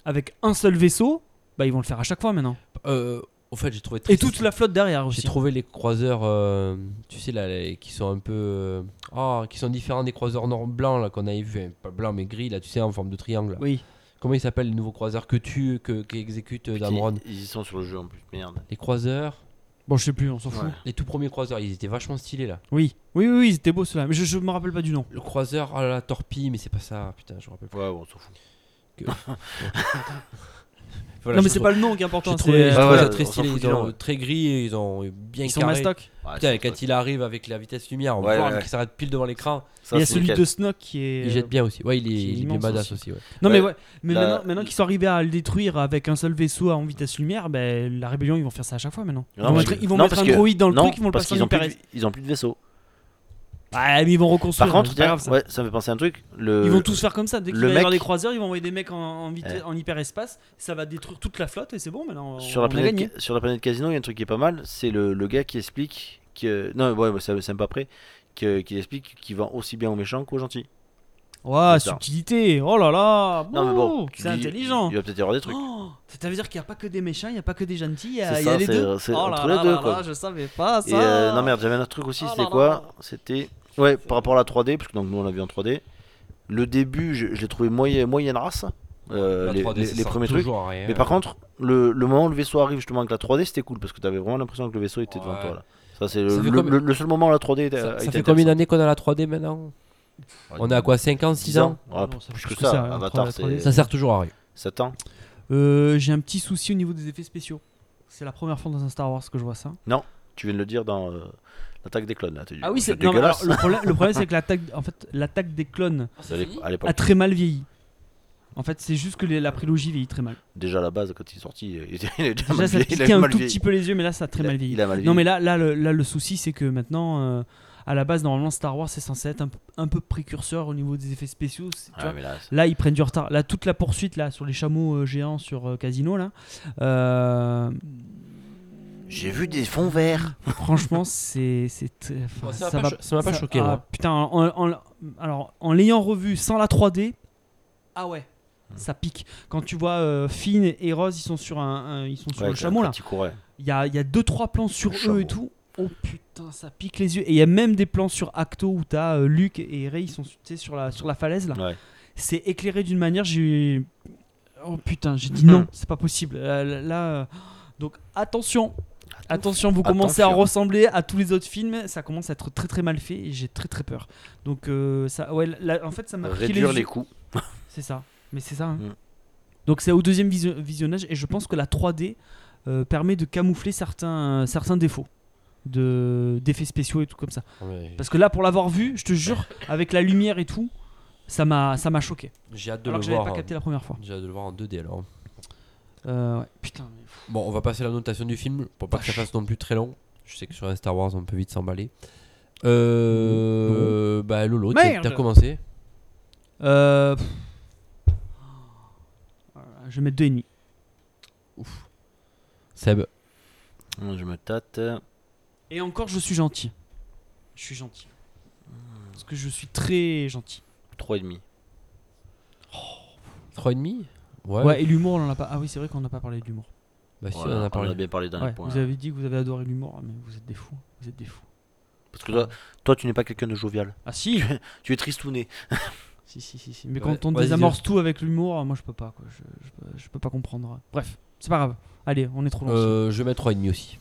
avec un seul vaisseau, bah ils vont le faire à chaque fois maintenant. Euh, au fait, j'ai trouvé très Et toute la flotte derrière aussi. J'ai trouvé les croiseurs, euh, tu sais là, les- qui sont un peu, euh, ah, qui sont différents des croiseurs nord blancs là qu'on avait vu, hein, pas blanc mais gris là, tu sais en forme de triangle. là. Oui. Comment ils s'appellent les nouveaux croiseurs que tu, que qui exécute euh, Dameron Ils, ils y sont sur le jeu en plus. Merde. Les croiseurs, Bon, je sais plus, on s'en fout. Ouais. les tout premiers croiseurs, ils étaient vachement stylés là. Oui. Oui, oui, oui, c'était beau cela. Mais je, je me rappelle pas du nom. Le croiseur, ah la torpille, mais c'est pas ça, putain, je me rappelle pas. Ouais, bon, on s'en fout. Voilà, non, mais c'est pas le nom qui est important. C'est- Ouais, on très stylé, ils ont ouais. très gris, ils ont bien Ils sont mastoc. Putain, quand il arrive avec la vitesse lumière, on Ouais, voit ouais. qu'il s'arrête pile devant l'écran. Il y a celui nickel. de Snoke qui est. Il jette bien aussi. Ouais, il est, qui est il est bien badass aussi. aussi. ouais. Non, mais Ouais. Mais La- maintenant, maintenant qu'ils sont arrivés à le détruire avec un seul vaisseau en vitesse lumière, ben, la rébellion, ils vont faire ça à chaque fois maintenant. Ils vont mettre, un droïde dans le truc, ils vont le passer en ils ont plus de vaisseau. Ah, mais ils vont reconstruire. Par contre, grave, ça. ouais, ça me fait penser à un truc. Le... Ils vont tous faire comme ça. Dès qu'il le va y avoir mec- des croiseurs, ils vont envoyer des mecs en, en, Ouais. en hyperespace. Ça va détruire toute la flotte et c'est bon. Maintenant, on, sur la, on planète, gagné. sur la planète Casino, il y a un truc qui est pas mal. C'est le, le gars qui explique que non, ouais, ça c'est pas après. Que, qui explique qu'il vend aussi bien aux méchants qu'aux gentils. Ouah, ça. subtilité. Oh là là. Non mais bon, Ouh, tu c'est intelligent. Il va peut-être y avoir des trucs. Oh, ça veut dire qu'il n'y a pas que des méchants, il n'y a pas que des gentils, il y a, il y a ça, les deux. oh là entre là les deux, là quoi. là, je savais pas ça. Et euh, non merde, j'avais un autre truc aussi. Oh C'était quoi. C'était ouais par rapport à la 3D, parce que donc nous on l'a vu en 3D. Le début, je, je l'ai trouvé moyen, moyenne race. euh, La les, 3D, les- ça les sert premiers trucs. rien. Mais par contre, le, le moment où le vaisseau arrive justement avec la 3D, c'était cool parce que t'avais vraiment l'impression que le vaisseau était devant Ouais. toi là. Ça c'est le, seul moment où la 3D était- ça, a ça été fait combien d'années qu'on a la 3D maintenant On est à quoi 5 ans, 6 ans Ouais, non, ça plus que que ça. ça, hein, Avatar, la 3D. c'est Ça sert toujours à rien. 7 ans. Euh, J'ai un petit souci au niveau des effets spéciaux. C'est la première fois dans un Star Wars que je vois ça. Tu viens de le dire dans euh, l'attaque des clones là. t'as dit, Ah oui, c'est non, mais alors, dégueulasse. le problème, le problème c'est que l'attaque, en fait, l'attaque des clones C'est à l'ép- à l'époque. a très mal vieilli. En fait, c'est juste que les- la prélogie vieillit très mal. Déjà à la base quand il est sorti, il était il déjà Déjà, mal ça vieilli, il piquait un mal tout vieilli. petit peu les yeux, mais là, ça a très Il a- mal vieilli. Il a mal Non, vieilli. mais là, là, le, là, le souci, c'est que maintenant, euh, à la base, normalement, Star Wars, c'est censé être un, p- un peu précurseur au niveau des effets spéciaux. c'est- tu Ouais, vois. mais là, c'est- Là, ils prennent du retard. Là, toute la poursuite là sur les chameaux euh, géants sur euh, Casino là. euh, J'ai vu des fonds verts. franchement, c'est enfin, ça m'a pas cho- ça- choqué, ah. Putain, en, en- alors en l'ayant revu sans la 3D, ah ouais, ça pique. Quand tu vois euh, Finn et Rose, ils sont sur un, un- ils sont sur Ouais, le chameau là. il y a, il y a deux trois plans sur Le eux chameau. et tout. Oh putain, ça pique les yeux. Et il y a même des plans sur Acto où t'as euh, Luke et Rey, ils sont sur la sur la falaise là. Ouais. C'est éclairé d'une manière, j'ai oh putain, j'ai dit Mhm. non, c'est pas possible. Euh, là, euh, donc attention, Attention, vous commencez à ressembler à tous les autres films. Ça commence à être très très mal fait et j'ai très très peur. Donc, euh, ça, ouais, là, en fait, ça m'a Réduire les les coûts. C'est ça. Mais c'est ça. hein. Mm. Donc, c'est au deuxième visio- visionnage et je pense que la 3D euh, permet de camoufler certains, certains défauts de d'effets spéciaux et tout comme ça. Parce que là, pour l'avoir vu, je te jure, avec la lumière et tout, ça m'a ça m'a choqué. J'ai hâte de Alors le que voir. pas capté la première fois. J'ai hâte de le voir en 2D alors. Euh, ouais. Putain. mais- Bon, on va passer à la notation du film pour pas que ça fasse non plus très long. Je sais que sur un Star Wars, on peut vite s'emballer. Euh. Bah, Lolo, t'as commencé. Euh, Je vais mettre deux et demi. Seb. Je me tâte. Et encore, je suis gentil. Je suis gentil. Parce que je suis très gentil. 3,5. 3,5 Ouais. Ouais, et l'humour, on en a pas. Ah oui, c'est vrai qu'on n'a pas parlé de l'humour. Bah, si, Voilà, on en a on parlé. a bien parlé dans Ouais, les points. vous avez dit que vous avez adoré l'humour, mais vous êtes des fous. Vous êtes des fous. Parce que toi, toi tu n'es pas quelqu'un de jovial. Ah si Tu es tristouné. Si, si, si, si. Mais Ouais, quand on désamorce tout avec l'humour, moi je peux pas, quoi. Je, je, peux- je peux pas comprendre. Bref, c'est pas grave. Allez, on est trop long. Euh, je vais mettre 3,5 aussi.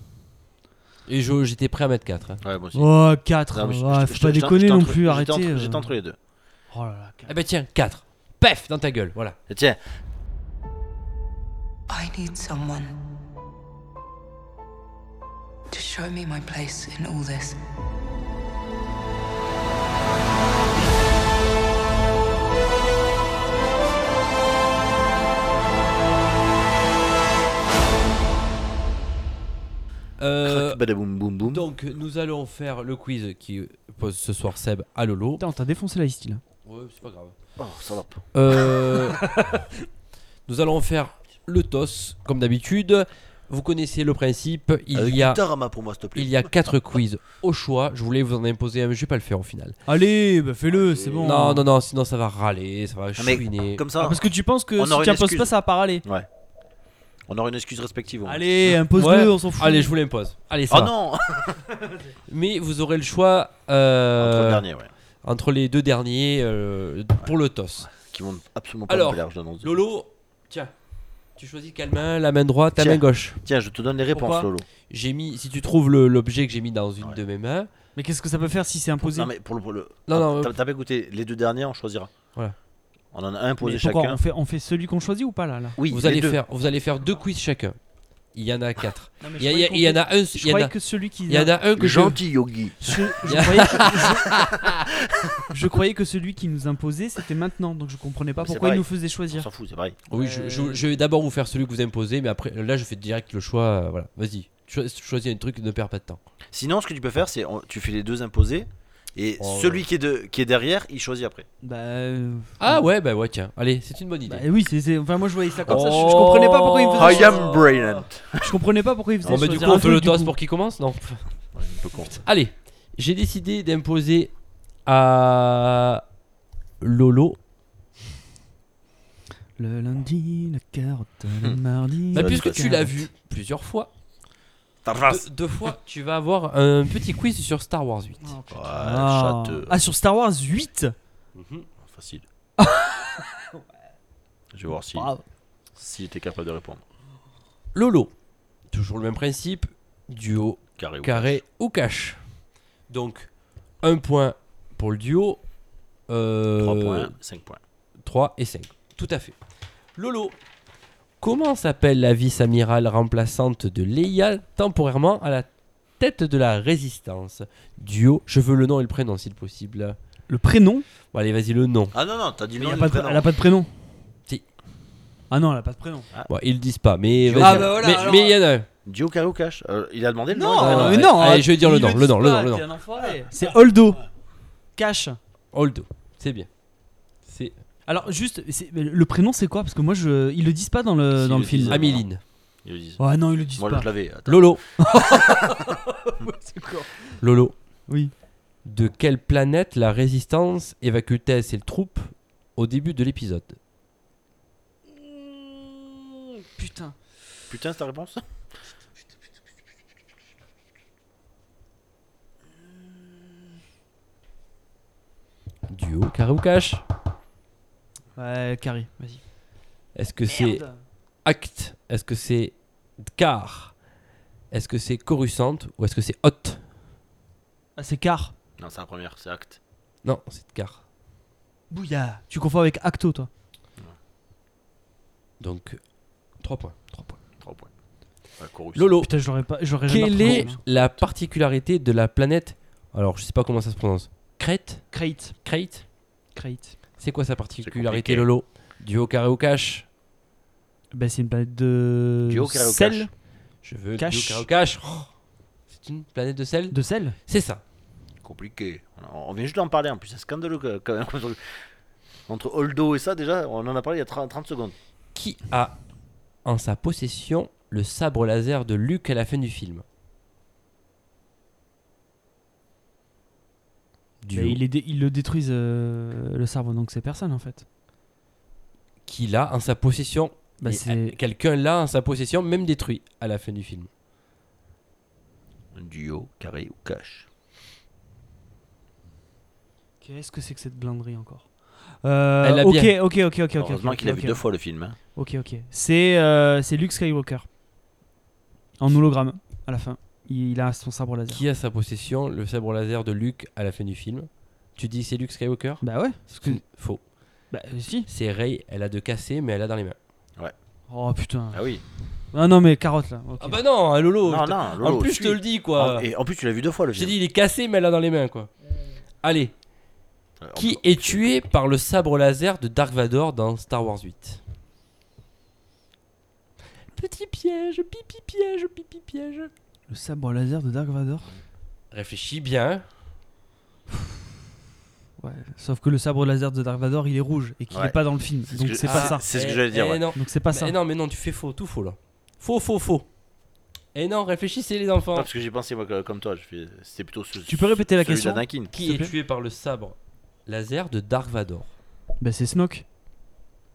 Et j'étais prêt à mettre 4. hein. Ouais, moi aussi. Oh, 4. Non, je- faut pas j'étais- déconner j'étais non entre- plus, j'étais arrêtez. entre- euh. J'étais entre les deux. Oh là là, Eh ben tiens, 4. Pef dans ta gueule, voilà. Et tiens, I need someone to show me my place in all this. Euh, badaboum boum boum. donc, nous allons faire le quiz qui pose ce soir Seb à Lolo. Putain, t'as défoncé la style. Ouais, c'est pas grave. Oh, salope. Euh, nous allons faire le toss comme d'habitude. Vous connaissez le principe. Il Avec y a Guitarama pour moi, s'il te plaît. il y a quatre quiz au choix. Je voulais vous en imposer un, mais je vais pas le faire au final. Allez, bah fais-le, c'est bon. Non, non, non, sinon ça va râler, ça va Ah, mais chouiner. Comme Ah, ça, parce que tu penses que On si tu une imposes excuse. pas, ça va pas râler. ouais. On aura une excuse respective. au moins. Allez, impose-le, Ouais. on s'en fout. Allez, je vous l'impose. Allez, ça Oh va. non Mais vous aurez le choix euh, Entre le dernier, ouais. entre les deux derniers euh, pour le toss. Qui vont absolument pas Alors, me plaire, je l'annonce. Lolo, tiens, tu choisis quelle main La main droite, la Tiens. main gauche. Tiens, je te donne les réponses, Pourquoi Lolo. J'ai mis, si tu trouves le- l'objet que j'ai mis dans une Ouais. de mes mains, Mais qu'est-ce que ça peut faire si c'est imposé Non, mais pour le. Pour le... Non, non, T'as euh, t'as pas écouté les deux derniers, on choisira. Voilà. On en a un posé pourquoi chacun. on fait, on fait celui qu'on choisit ou pas là, là? Oui, vous les allez deux. faire, vous allez faire deux quiz chacun. Il y en a quatre. Non, Il y, a- il en a un, Je il y en croyais a, que celui qui. il y en a un que je, Gentil Yogi. Je, je croyais que, je- je croyais que celui qui nous imposait c'était maintenant, donc je comprenais pas Mais pourquoi il nous faisait On choisir. s'en fout, c'est pareil. Oui, je, je- je vais d'abord vous faire celui que vous imposez, mais après, là, je fais direct le choix. euh, voilà, vas-y, Cho- choisis un truc, ne perds pas de temps. Sinon, ce que tu peux faire, c'est tu fais les deux imposés. Et Oh, celui qui, est de, qui est derrière, il choisit après. Bah, euh, Ah ouais, bah ouais, tiens, allez, c'est une bonne idée. bah oui, c'est, c'est- enfin moi je voyais ça comme ça. Je, je Oh. comprenais pas pourquoi il faisait. I am brilliant. Je comprenais pas pourquoi il faisait. Bon, bah, du choisir coup, on fait le du toss coup. pour qu'il commence Non Ouais, un peu con. Allez, j'ai décidé d'imposer à Lolo. Le lundi, la carotte, le mardi. Bah, puisque tu l'as vu plusieurs fois, Deux, deux fois, tu vas avoir un petit quiz sur Star Wars 8. Oh, putain. Ouais, Ah. châteux. Ah, sur Star Wars 8 Facile. Je vais voir si, Bravo. si était capable de répondre. Lolo, toujours le même principe, duo, Carré ou carré ou cash. Donc, un point pour le duo, 3 euh, points, 5 points. 3 et 5. Tout à fait. Lolo, comment s'appelle la vice-amirale remplaçante de Leia temporairement à la tête de la résistance? Duo, je veux le nom et le prénom s'il possible. Le prénom? Bon, allez, vas-y, le nom. Ah non, non, t'as dit Mais non. y a le pas de- prénom. Elle a pas de prénom? Si. Ah non, elle a pas de prénom. Bon, ils le disent pas, mais Ah, vas-y. bah voilà, mais alors- mais il y en a un. Euh, Il a demandé le Non, nom. il a non, demandé- mais non. allez, je vais dire le nom, le nom, le nom, le nom. C'est Holdo. Cash. Holdo, c'est bien. Alors juste, le prénom c'est quoi? Parce que moi je, ils le disent pas dans le Si, dans ils le le film. disent. Améline. Ils le disent. Ouais non ils le disent Moi, pas. je l'avais. attends. Lolo. C'est quoi? Lolo. Oui. De quelle planète la résistance évacue-t-elle ses troupes au début de l'épisode? Putain. Putain, c'est ta réponse? Duo, carré ou cash Ouais carré. Vas-y. Est-ce que c'est acte Est-ce que c'est car? Est-ce que c'est Coruscant? Ou est-ce que c'est Hot? Ah, c'est car. Non, c'est la première, c'est acte. Non, c'est Car. Bouilla. Tu confonds avec Acto, toi. Donc 3 points. 3 points. 3 points. Ouais. Lolo, Putain, j'aurais pas. J'aurais jamais quelle est la particularité de la planète? Alors, je sais pas comment ça se prononce. Crète Crate. Crate Crate. C'est quoi sa particularité. Lolo Duo carré ou cash Bah, c'est une planète de. Duo carré au sel. cash. Je veux Cash. duo carré ou cash. Oh, c'est une planète de sel De sel C'est ça. Compliqué. On vient juste d'en parler en plus, c'est scandaleux quand même. Entre Holdo et ça, déjà, on en a parlé il y a 30, 30 secondes. Qui a en sa possession le sabre laser de Luke à la fin du film Duo. Bah, il, est dé- ils le détruisent euh, le sabre, donc c'est personne en fait. Qui l'a en sa possession Bah, Quelqu'un l'a en sa possession, même détruit à la fin du film. Un duo, carré ou cash. Qu'est-ce que c'est que cette blinderie encore? Euh, Elle l'a ok, bien. ok, ok, ok, ok. Heureusement ok, qu'il a vu deux fois le film. hein. Ok, ok. C'est euh, c'est Luke Skywalker. En hologramme, à la fin. Il, a son sabre laser. Qui a sa possession le sabre laser de Luke à la fin du film Tu dis que c'est Luke Skywalker Bah ouais. C'est Faux. Bah si. C'est Rey, elle a de cassé, mais elle a dans les mains. Oh putain. Ah oui. Ah non, mais carotte là. Ah bah non, hein, Lolo. Non, non, Lolo, en plus, je te le dis quoi. Ah, Et en plus, tu l'as vu deux fois le J'ai film. dit, il est cassé, mais elle a dans les mains quoi. Allez, Euh, qui peut- est tué par le sabre laser de Dark Vador dans Star Wars 8 Petit piège, pipi piège, pipi piège. Le sabre laser de Dark Vador. Réfléchis bien. Ouais. Sauf que le sabre laser de Dark Vador, il est rouge et qu'il Ouais. est pas dans le film. Ce Donc que- c'est Ah, pas ça. C'est ce que Eh, j'allais dire. eh ouais. non. Donc c'est pas Mais ça. non, mais non, tu fais faux, tout faux là. Faux, faux, faux. Et non, réfléchissez les enfants. Non, parce que j'ai pensé, moi, que- comme toi, je fais- c'était plutôt ce, Tu peux répéter la celui question d'Anakin. Qui s'il est plaît tué par le sabre laser de Dark Vador Bah c'est Snoke.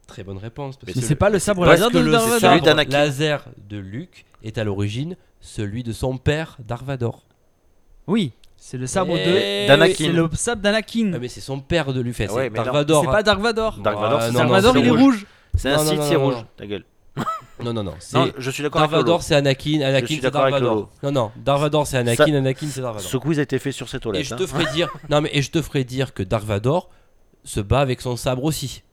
Très bonne réponse. Parce Mais que c'est pas le sabre parce laser que de le Dark Vador. celui sabre d'Anakin. laser de Luke est à l'origine celui de son père Dark Vador. Oui, c'est le sabre de. Eh D'Anakin. C'est le sabre d'Anakin. Ah, mais c'est son père de Luke. Enfin, Ouais, c'est mais Dark non, Vador. C'est pas Dark Vador. Dark Ah, Vador, c'est non, Dark non, Vador, c'est il est rouge. rouge. C'est un Non, non, Sith, non, c'est non, rouge. non. Ta gueule. Non, non, non. c'est- Non, je suis d'accord Dark avec Lolo. Vador, c'est Anakin. Anakin, suis c'est d'accord Dark avec Vador. Lolo. Non, non. Dark Vador, c'est Anakin. Ça- Anakin, c'est Dark Vador. Ce quiz a été fait sur ces Et toilettes. je hein. te ferai dire, non mais et je te ferai dire que Dark Vador se bat avec son sabre aussi.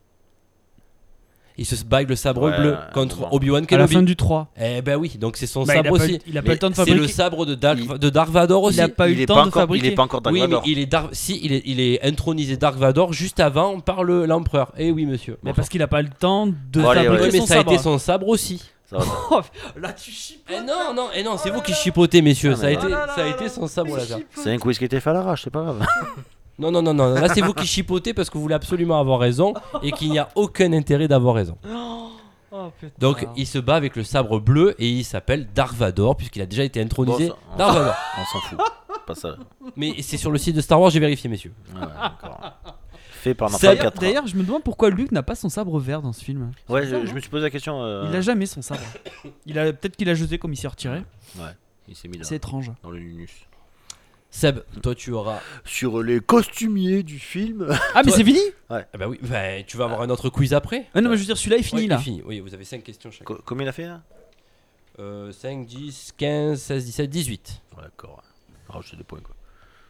Il se avec le sabre Ouais, bleu contre bon. Obi-Wan À la Kenobi. fin du 3. Eh ben oui, donc c'est son Bah, il a sabre pas aussi. eu- il a pas Mais le temps de C'est le fabriquer. sabre de Dark, Il- de Dark Vador aussi. Il a pas eu il le temps de encore, il fabriquer. est pas encore Dark oui, mais il est Dark, si il est, il est intronisé Dark Vador juste avant par le l'empereur. Eh oui, monsieur. Mais Bon, parce qu'il a pas le temps de Bon, allez, fabriquer ouais, mais son ça a été son sabre aussi. Là tu chipotes. Eh non, non, eh non, c'est vous qui chipotez, messieurs. Ah, ça a mais- été, là là ça a là été là. son sabre laser. C'est un quiz qui était fait à l'arrache, c'est pas grave. Non, non, non, non. Là, c'est vous qui chipotez parce que vous voulez absolument avoir raison et qu'il n'y a aucun intérêt d'avoir raison. Oh, putain. Donc, il se bat avec le sabre bleu et il s'appelle Dark Vador puisqu'il a déjà été intronisé. Bon, Vador. On s'en fout. Pas ça. Mais c'est sur le site de Star Wars, j'ai vérifié, messieurs. Ouais. Fait par D'ailleurs, 4. d'ailleurs, je me demande pourquoi Luke n'a pas son sabre vert dans ce film. Ouais, je, je me suis posé la question. euh, Il a jamais son sabre. Il a peut-être qu'il a jeté comme il s'est retiré. il s'est mis là, C'est étrange. dans le nunus. Seb, toi, tu auras. Sur les costumiers du film. Ah mais Toi- c'est fini Ah bah oui, bah, tu vas avoir un autre quiz après. Ah non mais je veux dire celui-là est fini Ouais, là. il est fini. Oui, vous avez 5 questions chacun. Co- Combien il a fait là? Euh, 5, 10, 15, 16, 17, 18. Ouais, D'accord. Rajouter des points quoi.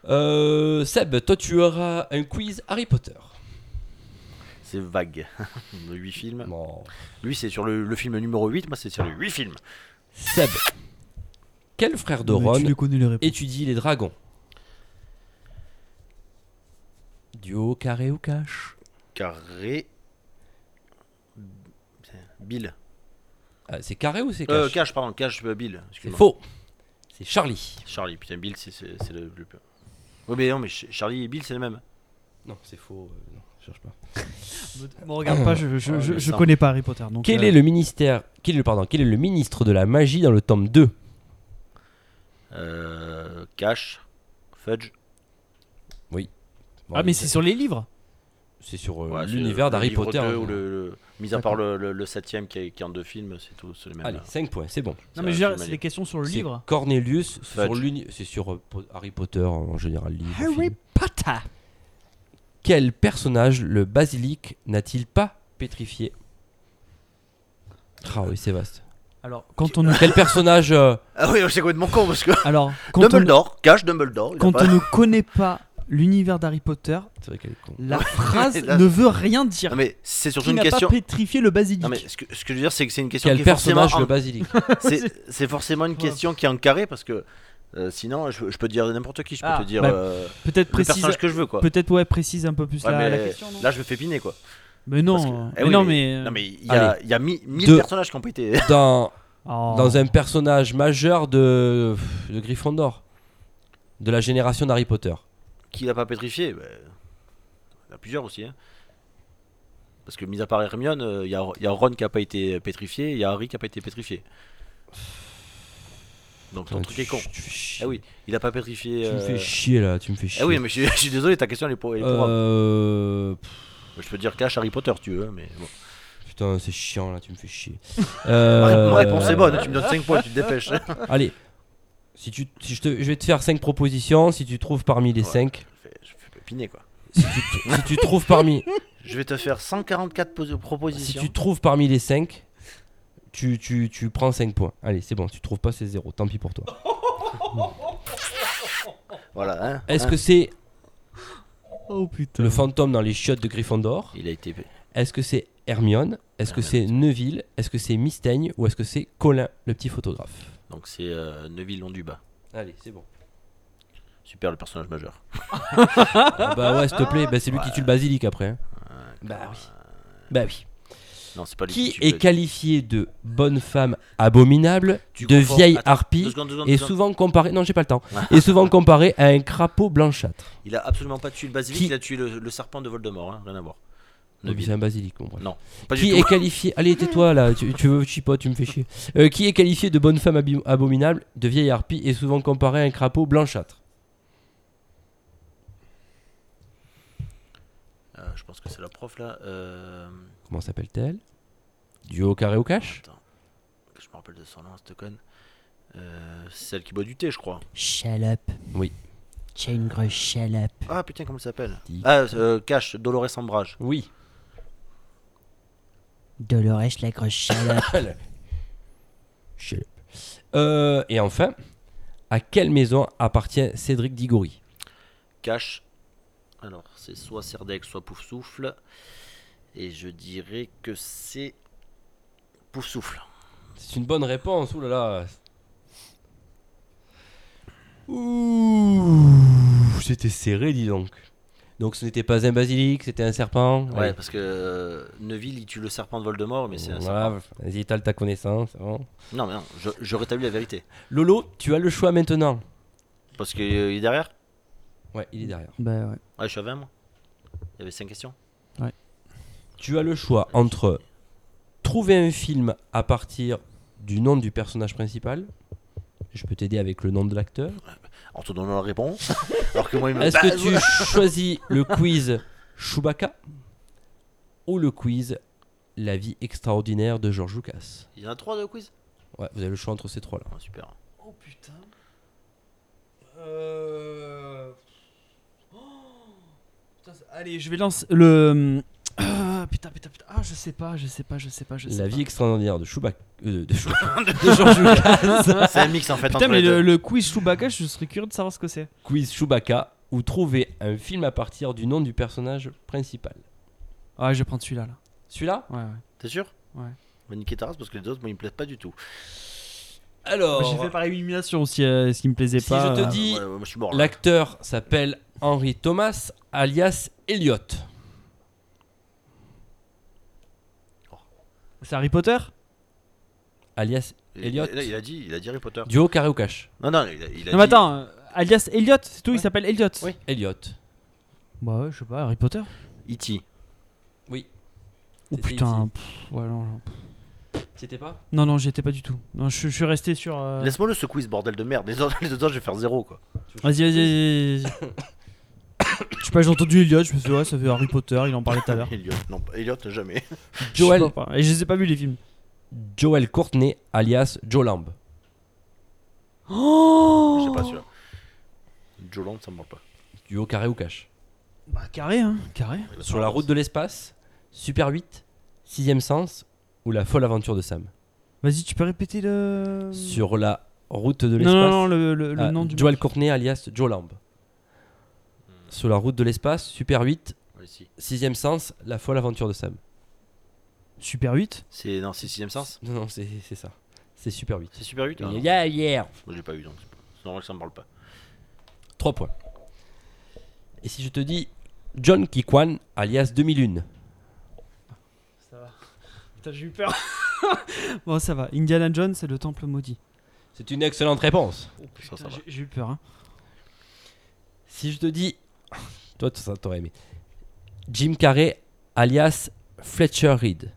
Euh, Seb, toi, tu auras un quiz Harry Potter. C'est vague. 8 films. Bon. Lui, c'est sur le, le film numéro 8. Moi, c'est sur les 8 films. Seb, quel frère de Mais Ron tu les connais les réponses. étudie les dragons? Duo, carré ou cash Carré. Bill. Ah, C'est carré ou c'est cash Euh, Cash, pardon. Cash, euh, Bill. C'est faux. C'est Charlie. Charlie, putain, Bill, c'est le plus. Oui, mais non, mais Ch- Charlie et Bill, c'est le même. Non, c'est faux. euh, non, je cherche pas. Me regarde pas, je, je, Ah, je, connais pas Harry Potter. Donc, Quel euh, est le ministère quel est le, pardon, quel est le ministre de la magie dans le tome 2 Euh, Cash. Fudge. Bon, Ah mais c'est sur les livres. c'est sur euh, Ouais, c'est l'univers le d'Harry livre Potter. 2 hein. ou le, le- Mis à part le, le, le septième qui est, qui est en deux films, c'est tout, c'est les mêmes. Allez, 5 points, c'est bon. Non mais je veux dire, c'est des questions sur le C'est livre. Cornelius, c'est sur, Fudge. l'uni- c'est sur euh, Po- Harry Potter en général. Livre, Harry film. Potter. Quel personnage le basilic n'a-t-il pas pétrifié? Ah oui, c'est vaste. Alors, quand on Quel personnage euh, Ah oui, c'est complètement con parce que. alors, quand on, Dumbledore, cache Dumbledore. il a quand pas- on ne connaît pas l'univers d'Harry Potter, C'est vrai qu'elle est con. la phrase Là- ne veut rien dire. Non, mais c'est surtout Qui une n'a question. pas pétrifié le basilic Non, mais ce que, ce que je veux dire, c'est que c'est une question Quel qui est forcément. personnage en- le basilic C'est c'est forcément une question qui est en carré parce que euh, sinon, je, je peux te dire n'importe qui. Je peux Ah, te dire bah, euh, Peut-être le précise, personnage que je veux, quoi. peut-être ouais, précise un peu plus Ouais, la, mais la question. Non là, je me fais piner, quoi. mais non, que- mais eh oui, non, mais, Non, mais il y a, il y a mi- mille Deux. personnages qui ont pété. dans, Oh. dans un personnage majeur de, de Gryffondor, de la génération d'Harry Potter. Qui l'a pas pétrifié bah, Il y en a plusieurs aussi. hein. Parce que, mis à part Hermione, euh, il y, a, il y a Ron qui a pas été pétrifié, il y a Harry qui a pas été pétrifié. Donc ton truc est con. Ah oui, il a pas pétrifié. Tu me euh, fais chier là, tu me fais chier. Ah oui, mais je suis, je suis désolé, ta question elle est pour. elle est pour- Euh, Je peux dire cache Harry Potter si tu veux, mais bon. Putain, c'est chiant là, tu me fais chier. Ma, Euh, ma réponse est bonne, tu me donnes 5 points, tu te dépêches. Allez, si tu, si je, te, je vais te faire 5 propositions. Si tu trouves parmi les Ouais. 5, je fais, je fais piner quoi. si tu, si tu trouves parmi, Je vais te faire 144 pos- si propositions. tu trouves parmi les 5, tu, tu, tu prends 5 points. Allez, c'est bon, tu trouves pas, c'est 0. Tant pis pour toi. Voilà, hein. Est-ce hein. que c'est Oh putain. le fantôme dans les chiottes de Gryffondor Il a été. Est-ce que c'est Hermione Est-ce que c'est Neville Est-ce que c'est Mystaigne Ou est-ce que c'est Colin, le petit photographe Donc c'est euh, Neville Londuba. Allez, c'est bon. Super le personnage majeur. Ah bah ouais, s'il te plaît, bah c'est lui qui tue le basilic après. hein. Bah oui. Bah oui. Non, c'est pas lui Qui tue est le- qualifié de bonne femme abominable, Tu de confonds- vieille Attends, harpie deux secondes, deux secondes, et deux secondes. souvent comparé non j'ai pas le temps et souvent comparé à un crapaud blanchâtre. Il a absolument pas tué le basilic, Qui- il a tué le, le serpent de Voldemort, hein, rien à voir. Donc, Neville. C'est un basilic. Bon, bref. Non, pas Qui du est tout. qualifié Allez, tais-toi là, tu, tu veux chipote, tu me fais chier. Euh, qui est qualifié de bonne femme abi- abominable, de vieille harpie et souvent comparé à un crapaud blanchâtre? Euh, je pense que c'est la prof là. Euh... Comment s'appelle-t-elle? Duo carré au cash? Attends, je me rappelle de son nom, cette conne. Euh, c'est celle qui boit du thé, je crois. Up. Oui. Shut up. Ah putain, comment elle s'appelle? Dis. Ah, euh, Cash, Dolores Ambrage. Oui. Dolores la grosse. Euh, et enfin, à quelle maison appartient Cédric Diggory? Cash. Alors, c'est soit Serdec, soit Pouf Souffle. Et je dirais que c'est Pouf Souffle. C'est une bonne réponse, oulala. Ouh, c'était serré, dis donc. Donc ce n'était pas un basilic, c'était un serpent. Ouais, parce que euh, Neville il tue le serpent de Voldemort, mais c'est un Voilà, serpent. vas-y, étale ta connaissance. c'est bon. Non, mais non, je, je rétablis la vérité. Lolo, tu as le choix maintenant. Parce qu'il est derrière? Ouais, il est derrière. Bah ouais. Ouais, je suis à 20 moi. Il y avait 5 questions. Tu as le choix entre trouver un film à partir du nom du personnage principal. Je peux t'aider avec le nom de l'acteur. En te donnant la réponse. alors que moi, il me. Est-ce Bah, que tu choisis le quiz Chewbacca ou le quiz La vie extraordinaire de George Lucas? Il y en a 3 de quiz? Ouais, vous avez le choix entre ces trois-là. Ah, Super. Oh putain. Allez, je vais lancer le. Ah, putain, putain, putain. Ah, je sais pas, je sais pas, je sais pas, je sais La pas. vie extraordinaire de Chewbacca. euh, de Chewbacca. de George Lucas. C'est un mix en fait Putain, entre mais les le, deux. le quiz Chewbacca, je serais curieux de savoir ce que c'est. quiz Chewbacca ou trouver un film à partir du nom du personnage principal. Ah, je vais prendre celui-là. Là. Celui-là Ouais, ouais. T'es sûr? Ouais. Va niquer ta race parce que les autres, moi, ils me plaisent pas du tout. Alors, Moi, J'ai fait par élimination si euh, ce qui me plaisait Si pas. je te euh, dis- Ouais, ouais, moi, je suis mort là. l'acteur s'appelle Henry Thomas alias Elliot. C'est Harry Potter Alias Elliot. Il, il a dit, il a dit Harry Potter. duo carré ou cash. Non, non, il a, il a Non, mais dit- attends, euh, alias Elliot, c'est tout, il s'appelle Elliot. Oui. Elliot. Bah ouais, je sais pas, Harry Potter. E.T. Oui. Oh putain, ici. pff, ouais, non, non. C'était pas? Non, non, j'y étais pas du tout. Non, je, je suis resté sur. euh, Laisse-moi le ce quiz, bordel de merde. Les autres, les autres, je vais faire zéro quoi. Vas-y, vas-y, vas-y. Je sais pas, j'ai entendu Elliot, je me suis dit, ouais, ça fait Harry Potter, il en parlait tout à l'heure. Elliot, non, Elliot, jamais. Joel, Je sais pas, Et je les ai pas vus les films. Joel Courtney alias Joe Lamb. Oh Je sais pas celui-là. Joe Land, ça me parle pas. Duo carré ou cash. Bah, carré, hein, carré. Sur la route de l'espace, Super 8, Sixième Sens ou La folle aventure de Sam? Vas-y, tu peux répéter le. Sur la route de Non, l'espace. non, non, le, le- le Ah, nom du. Joel mec. Courtney alias Joe Lamb. Sur la route de l'espace, Super 8, Ouais, si. sixième sens, la folle aventure de Sam. Super 8. C'est dans 6 sixième sens? Non, non, c'est c'est ça. C'est Super 8. C'est Super 8 ah, non. Yeah, yeah. Moi, j'ai pas eu donc. c'est pas- C'est normal que ça me parle pas. 3 points. Et si je te dis John Kikwan alias 2001 Ça va. Putain, j'ai eu peur. bon, ça va. Indiana Jones, c'est le temple maudit. C'est une excellente réponse. Ça, ça Putain, va. j'ai- J'ai eu peur. Hein. Si je te dis. Toi, ça t'aurais aimé. Jim Carrey alias Fletcher Reed.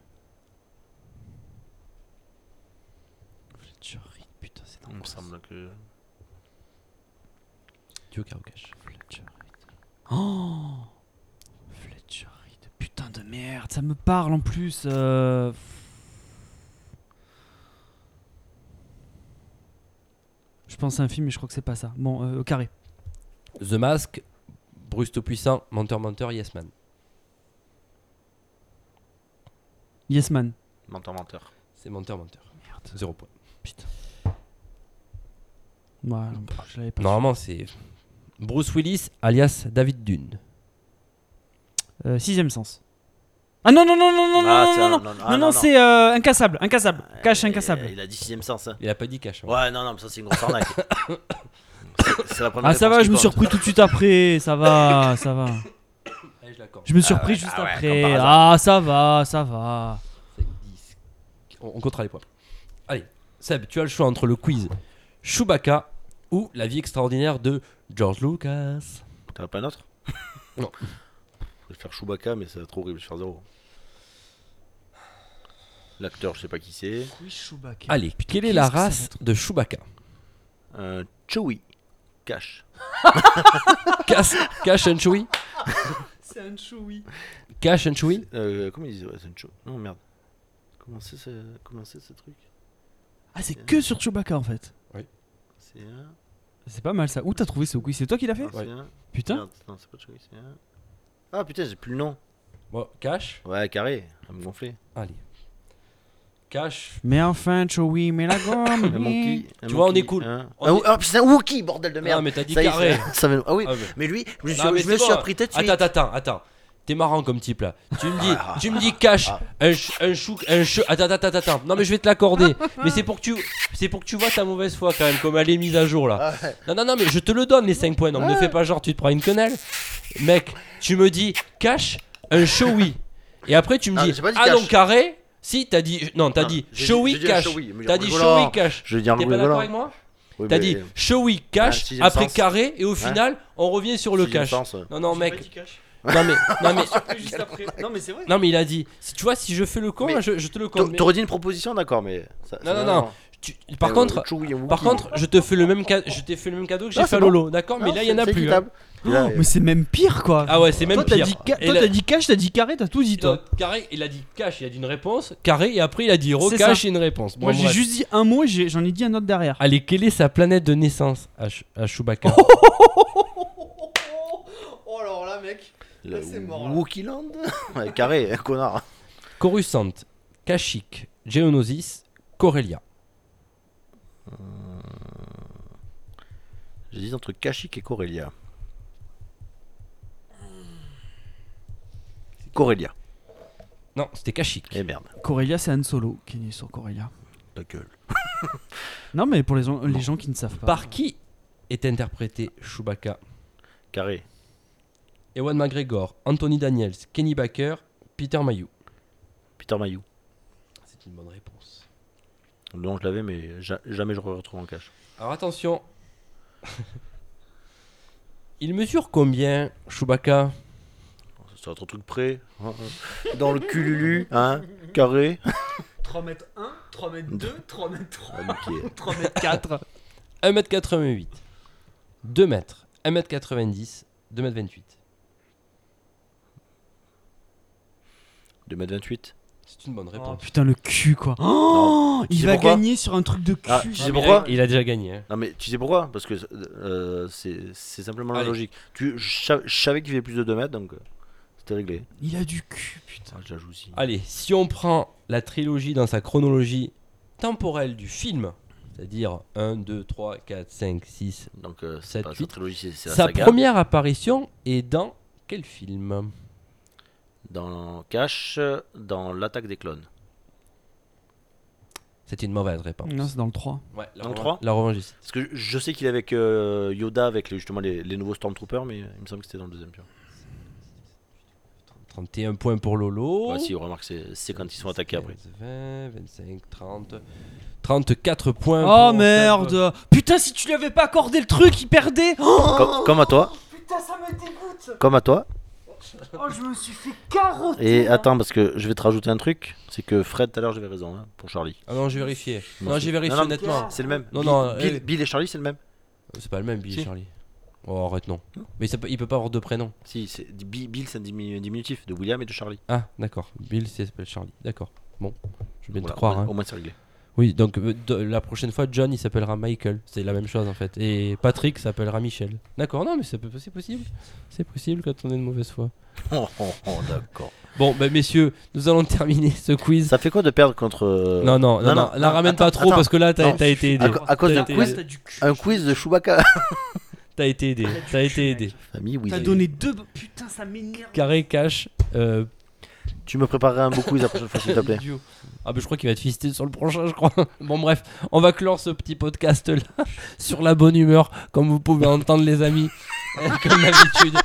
Fletcher Reed, putain, c'est Il me semble que. Tu veux carreau cash Fletcher Reed. Oh Fletcher Reed. Putain de merde, ça me parle en plus. euh. Je pense à un film, mais je crois que c'est pas ça. Bon, euh, au carré. The Mask, Bruce Tout-Puissant, Menteur Menteur, Yes Man. Yes Man. Menteur, menteur. C'est Menteur Menteur. Merde. Zéro point. Putain. Ouais, je l'avais pas. Normalement, c'est Bruce Willis alias David Dune. Euh, sixième sens. Ah non, non, non, non, non, Ah, non, c'est non, un- non, non, non, ah, non, non, non. c'est euh, incassable, incassable. Cache Euh, incassable. Il a dit 6 sens. Hein. Il a pas dit cash. hein. Ouais, non, non, mais ça, c'est une grosse arnaque. La première Ah, ça va, je me suis repris tout de suite après. Ça va, ça va. Allez, je me suis Ah repris ouais, juste ah ouais, après. Ah, ça va, ça va. On, on comptera les points. Allez, Seb, tu as le choix entre le quiz Chewbacca ou la vie extraordinaire de George Lucas. T'en as pas un autre Non. Je vais faire Chewbacca, mais c'est trop horrible, je vais faire zéro. L'acteur, je sais pas qui c'est. Oui, Chewbacca. Allez, quelle est la race de Chewbacca? Euh, Chewie. Cash. Cash, Cash and Chewie C'est un Chewie. Cash and Chewie Euh, comment ils disent ouais, c'est une Chewie. Non, merde. Comment c'est ce, comment c'est ce truc Ah, c'est que sur Chewbacca en fait. C'est un. C'est pas mal ça. Où t'as trouvé ce quiz C'est toi qui l'as fait? Non, c'est un. Putain. Merde, non, c'est pas Chewie, c'est un. Ah putain, j'ai plus le nom. Bon, Cash Ouais, carré. Ça me gonfler. Allez. Cash. Mais enfin, Chewie, mais la gomme. Un monkey. un Tu vois, on monkey, est cool. un- On Ah, est- Ah, putain, Wookie, bordel de merde. Non, mais t'as dit Ça est, carré. ça- ça va- Ah oui, Ah, mais- mais lui, je me suis, Non, mais je me c'est suis bon. appris de suite. Attends, attends, attends. T'es marrant comme type là. Tu me dis, Ah. tu me dis cash, Ah. un, ch- un chou, un chou. Attends, attends, attends, attends. Non mais je vais te l'accorder. mais c'est pour que tu, c'est pour que tu vois ta mauvaise foi quand même, comme elle est mise à jour là. Ah ouais. Non, non, non, mais je te le donne les 5 points. Donc ne fais pas genre tu te prends une quenelle. Mec, tu me dis cash, un showy. Et après tu me dis, ah non carré. Si t'as dit, non t'as Non, dit showy cash. showy, mais T'as dit showy cash. Je en T'es pas d'accord avec moi Oui, T'as mais- dit showy Ah, cash après sens. carré et au final on revient sur le cash. sens, ouais. Non non mec. Non mais, non mais, Juste après. Non, mais c'est vrai. non mais il a dit. Si tu vois, si je fais le con, Mais là, je, je te le compte. mais- T'aurais dit une proposition, d'accord, mais. ça- Non, non, non. tu- par Mais, contre, euh, un par contre, je te fais le même cadeau. Je t'ai fait le même cadeau que j'ai Ah, fait à. Lolo, d'accord Mais là, il y en a plus. Hein. là, mais c'est même pire quoi. Ah ouais, c'est même toi, t'as pire. dit, ca- Et toi, t'as dit cash, t'as dit carré, t'as tout dit toi. Euh, carré, il a dit cash, il a dit une réponse. Carré, et après il a dit C'est recash ça. et une réponse. Bon, Moi j'ai bref. juste dit un mot et j'ai- j'en ai dit un autre derrière. Allez, quelle est sa planète de naissance à, Ch- à Chewbacca Oh alors là mec. le c'est mort, là. Wookieland Ouais, carré, un connard. Coruscant, Kashyyyk, Geonosis, Corellia. J'hésite entre Kashyyyk et Corellia. Corellia. Non, c'était Kashyyyk. Eh merde, Corellia c'est Han Solo qui est né sur Corellia. ta gueule. Non mais pour les gens, les gens qui ne savent pas. Par qui est interprété Chewbacca? Carré. Ewan McGregor, Anthony Daniels, Kenny Baker, Peter Mayhew. Peter Mayou. C'est une bonne réponse. Le nom je l'avais, mais ja- jamais je le retrouve en cache. Alors attention. Il mesure combien, Chewbacca? C'est votre truc près. hein, hein. Dans le cululu, hein Carré. 3 mètres 1, 3 mètres 2, 3 mètres 3, Ah, niqué. 3 mètres 4. 1m88, 2 mètres, 1m90, 2m28. 2m28. C'est une bonne Oh réponse. putain le cul quoi. Oh, il va gagner sur un truc de cul. Ah, tu sais il, a, pourquoi il a déjà gagné. hein. Non mais tu sais pourquoi? Parce que euh, c'est c'est simplement la Allez. logique. Tu, je, sa- je savais qu'il fait plus de 2 mètres, donc euh, c'était réglé. Il a du cul putain. Ah, aussi. Allez, si on prend la trilogie dans sa chronologie temporelle du film, c'est-à-dire 1, 2, 3, 4, 5, 6, Donc, euh, c'est Sept, pas sa huit. trilogie, c'est c'est la sa saga. première apparition est dans quel film? Dans Cash, dans L'attaque des clones. C'est une mauvaise réponse. Non, c'est dans le 3. Ouais, la Dans le revanche- trois La revanche. Parce que je- sais qu'il est avec euh, Yoda, avec les- justement les, les nouveaux Stormtroopers, mais il me semble que c'était dans le deuxième. tu vois. 31 points pour Lolo. Ouais, si, on remarque, c'est quand ils sont attaqués après. 15, 20, 25, 30. 34 points. Oh pour merde Putain, si tu lui avais pas accordé le truc, il perdait Oh, Comme, comme à toi, Putain, ça me dégoûte comme à toi. Oh, je me suis fait carotter Et attends, parce que je vais te rajouter un truc, c'est que Fred, tout à l'heure, j'avais raison hein, pour Charlie. Ah non, j'ai vérifié. Non, j'ai vérifié Non, non, honnêtement. C'est le même. Non, Bill, non, Bill, euh, Bill et Charlie, c'est le même. C'est pas le même, Bill Si. et Charlie. Oh, arrête, non. Mais ça peut- il peut pas avoir deux prénoms. Si, c'est Bill, c'est un diminu- diminutif de William et de Charlie. Ah, d'accord. Bill, c'est s'appelle Charlie. D'accord. Bon, je vais bien Voilà, te croire. au, moins- hein. c'est réglé. Oui, donc euh, de- la prochaine fois, John, il s'appellera Michael. C'est la même chose en fait. Et Patrick s'appellera Michel. D'accord, non, mais c'est c'est possible. C'est possible quand on est de mauvaise foi. Oh, oh, oh, d'accord. Bon, bah messieurs, nous allons terminer ce quiz. Ça fait quoi de perdre contre. euh, Non, non, non, non, la ramène pas trop attends. parce que là, t'as Non, t'as été aidé. à, cause d'un quiz, un quiz de Chewbacca. T'as été aidé. T'as été aidé. Famille, oui. T'as donné deux. Putain, ça m'énerve Carré, cash. Euh, Tu me prépareras un beau quiz la prochaine fois, s'il te plaît. idiot. Ah, bah je crois qu'il va te fister sur le prochain, je crois. Bon, bref, on va clore ce petit podcast là sur la bonne humeur, comme vous pouvez entendre, les amis. comme d'habitude.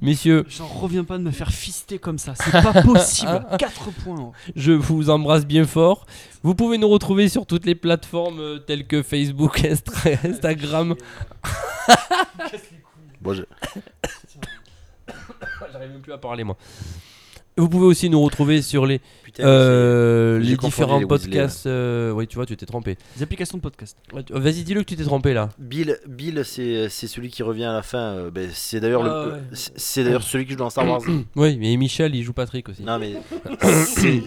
Messieurs, J'en reviens pas de me faire fister comme ça, c'est pas possible 4 points oh. Je vous embrasse bien fort. Vous pouvez nous retrouver sur toutes les plateformes euh, telles que Facebook, Instra- Instagram. Bon, je- J'arrive même plus à parler moi. Vous pouvez aussi nous retrouver sur les, Putain, euh, les différents les podcasts. euh, oui, tu vois, tu t'es trompé. Les applications de podcast. Ouais, tu- Vas-y, dis-le que tu t'es trompé là. Bill, Bill c'est c'est celui qui revient à la fin. euh, ben, c'est d'ailleurs le- Ah, ouais. c'est- d'ailleurs celui qui joue dans Star Wars. Oui, mais Michel, il joue Patrick aussi. non mais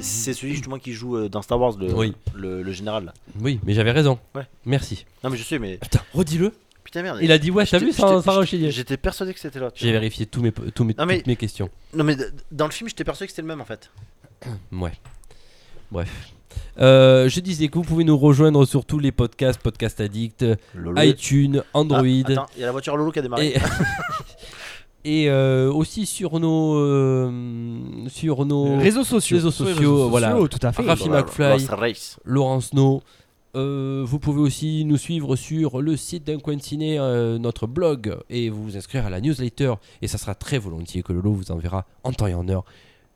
c'est celui justement qui joue dans Star Wars le, Oui. le, le général. Là. Oui, mais j'avais raison. Ouais. Merci. Non mais je sais mais Putain, redis-le. Putain merde. Il a dit ouais, t'as vu sans, j'étais- sans rechigner. J'étais persuadé que c'était là. tu J'ai vérifié tous mes, tous mes, Non, mais- toutes mes questions. Non mais dans le film j'étais persuadé que c'était le même en fait. Ouais. Bref. Euh, je disais que vous pouvez nous rejoindre sur tous les podcasts, Podcast Addict, Lolo. iTunes, Android. Ah, attends, il y a la voiture Lolo qui a démarré. et et, euh, aussi sur nos, euh, sur nos Réseaux sociaux. réseaux sociaux, voilà. tout à fait. Rafi Voilà, McFly. Laurent Snow. Euh, vous pouvez aussi nous suivre sur le site d'un coin de ciné, euh, notre blog, et vous inscrire à la newsletter. Et ça sera très volontiers que Lolo vous enverra en temps et en heure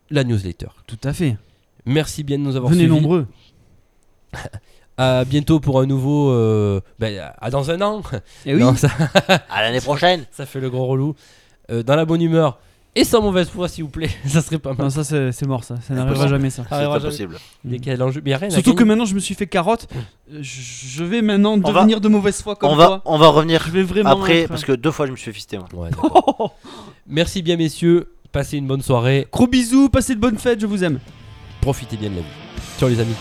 la newsletter. Tout à fait. Merci bien de nous avoir Venez suivis. nombreux. À bientôt pour un nouveau. euh, ben, à dans un an. Et oui. Non, ça, À l'année prochaine. ça fait le gros relou. Euh, dans la bonne humeur et sans mauvaise foi, s'il vous plaît. ça serait pas mal. Non, ça c'est mort ça. Ça n'arrivera jamais ça. Ça C'est impossible. Dès qu'il y a l'enjeu. Mais y a rien à Surtout que maintenant je me suis fait carotte. euh, Je vais maintenant devenir de mauvaise foi comme On va toi. on va revenir Je vais vraiment après être- parce que deux fois je me suis moi. Ouais, d'accord. Merci bien, messieurs. Passez une bonne soirée. Gros bisous, passez de bonnes fêtes, je vous aime. Profitez bien de la vie. Ciao, les amis.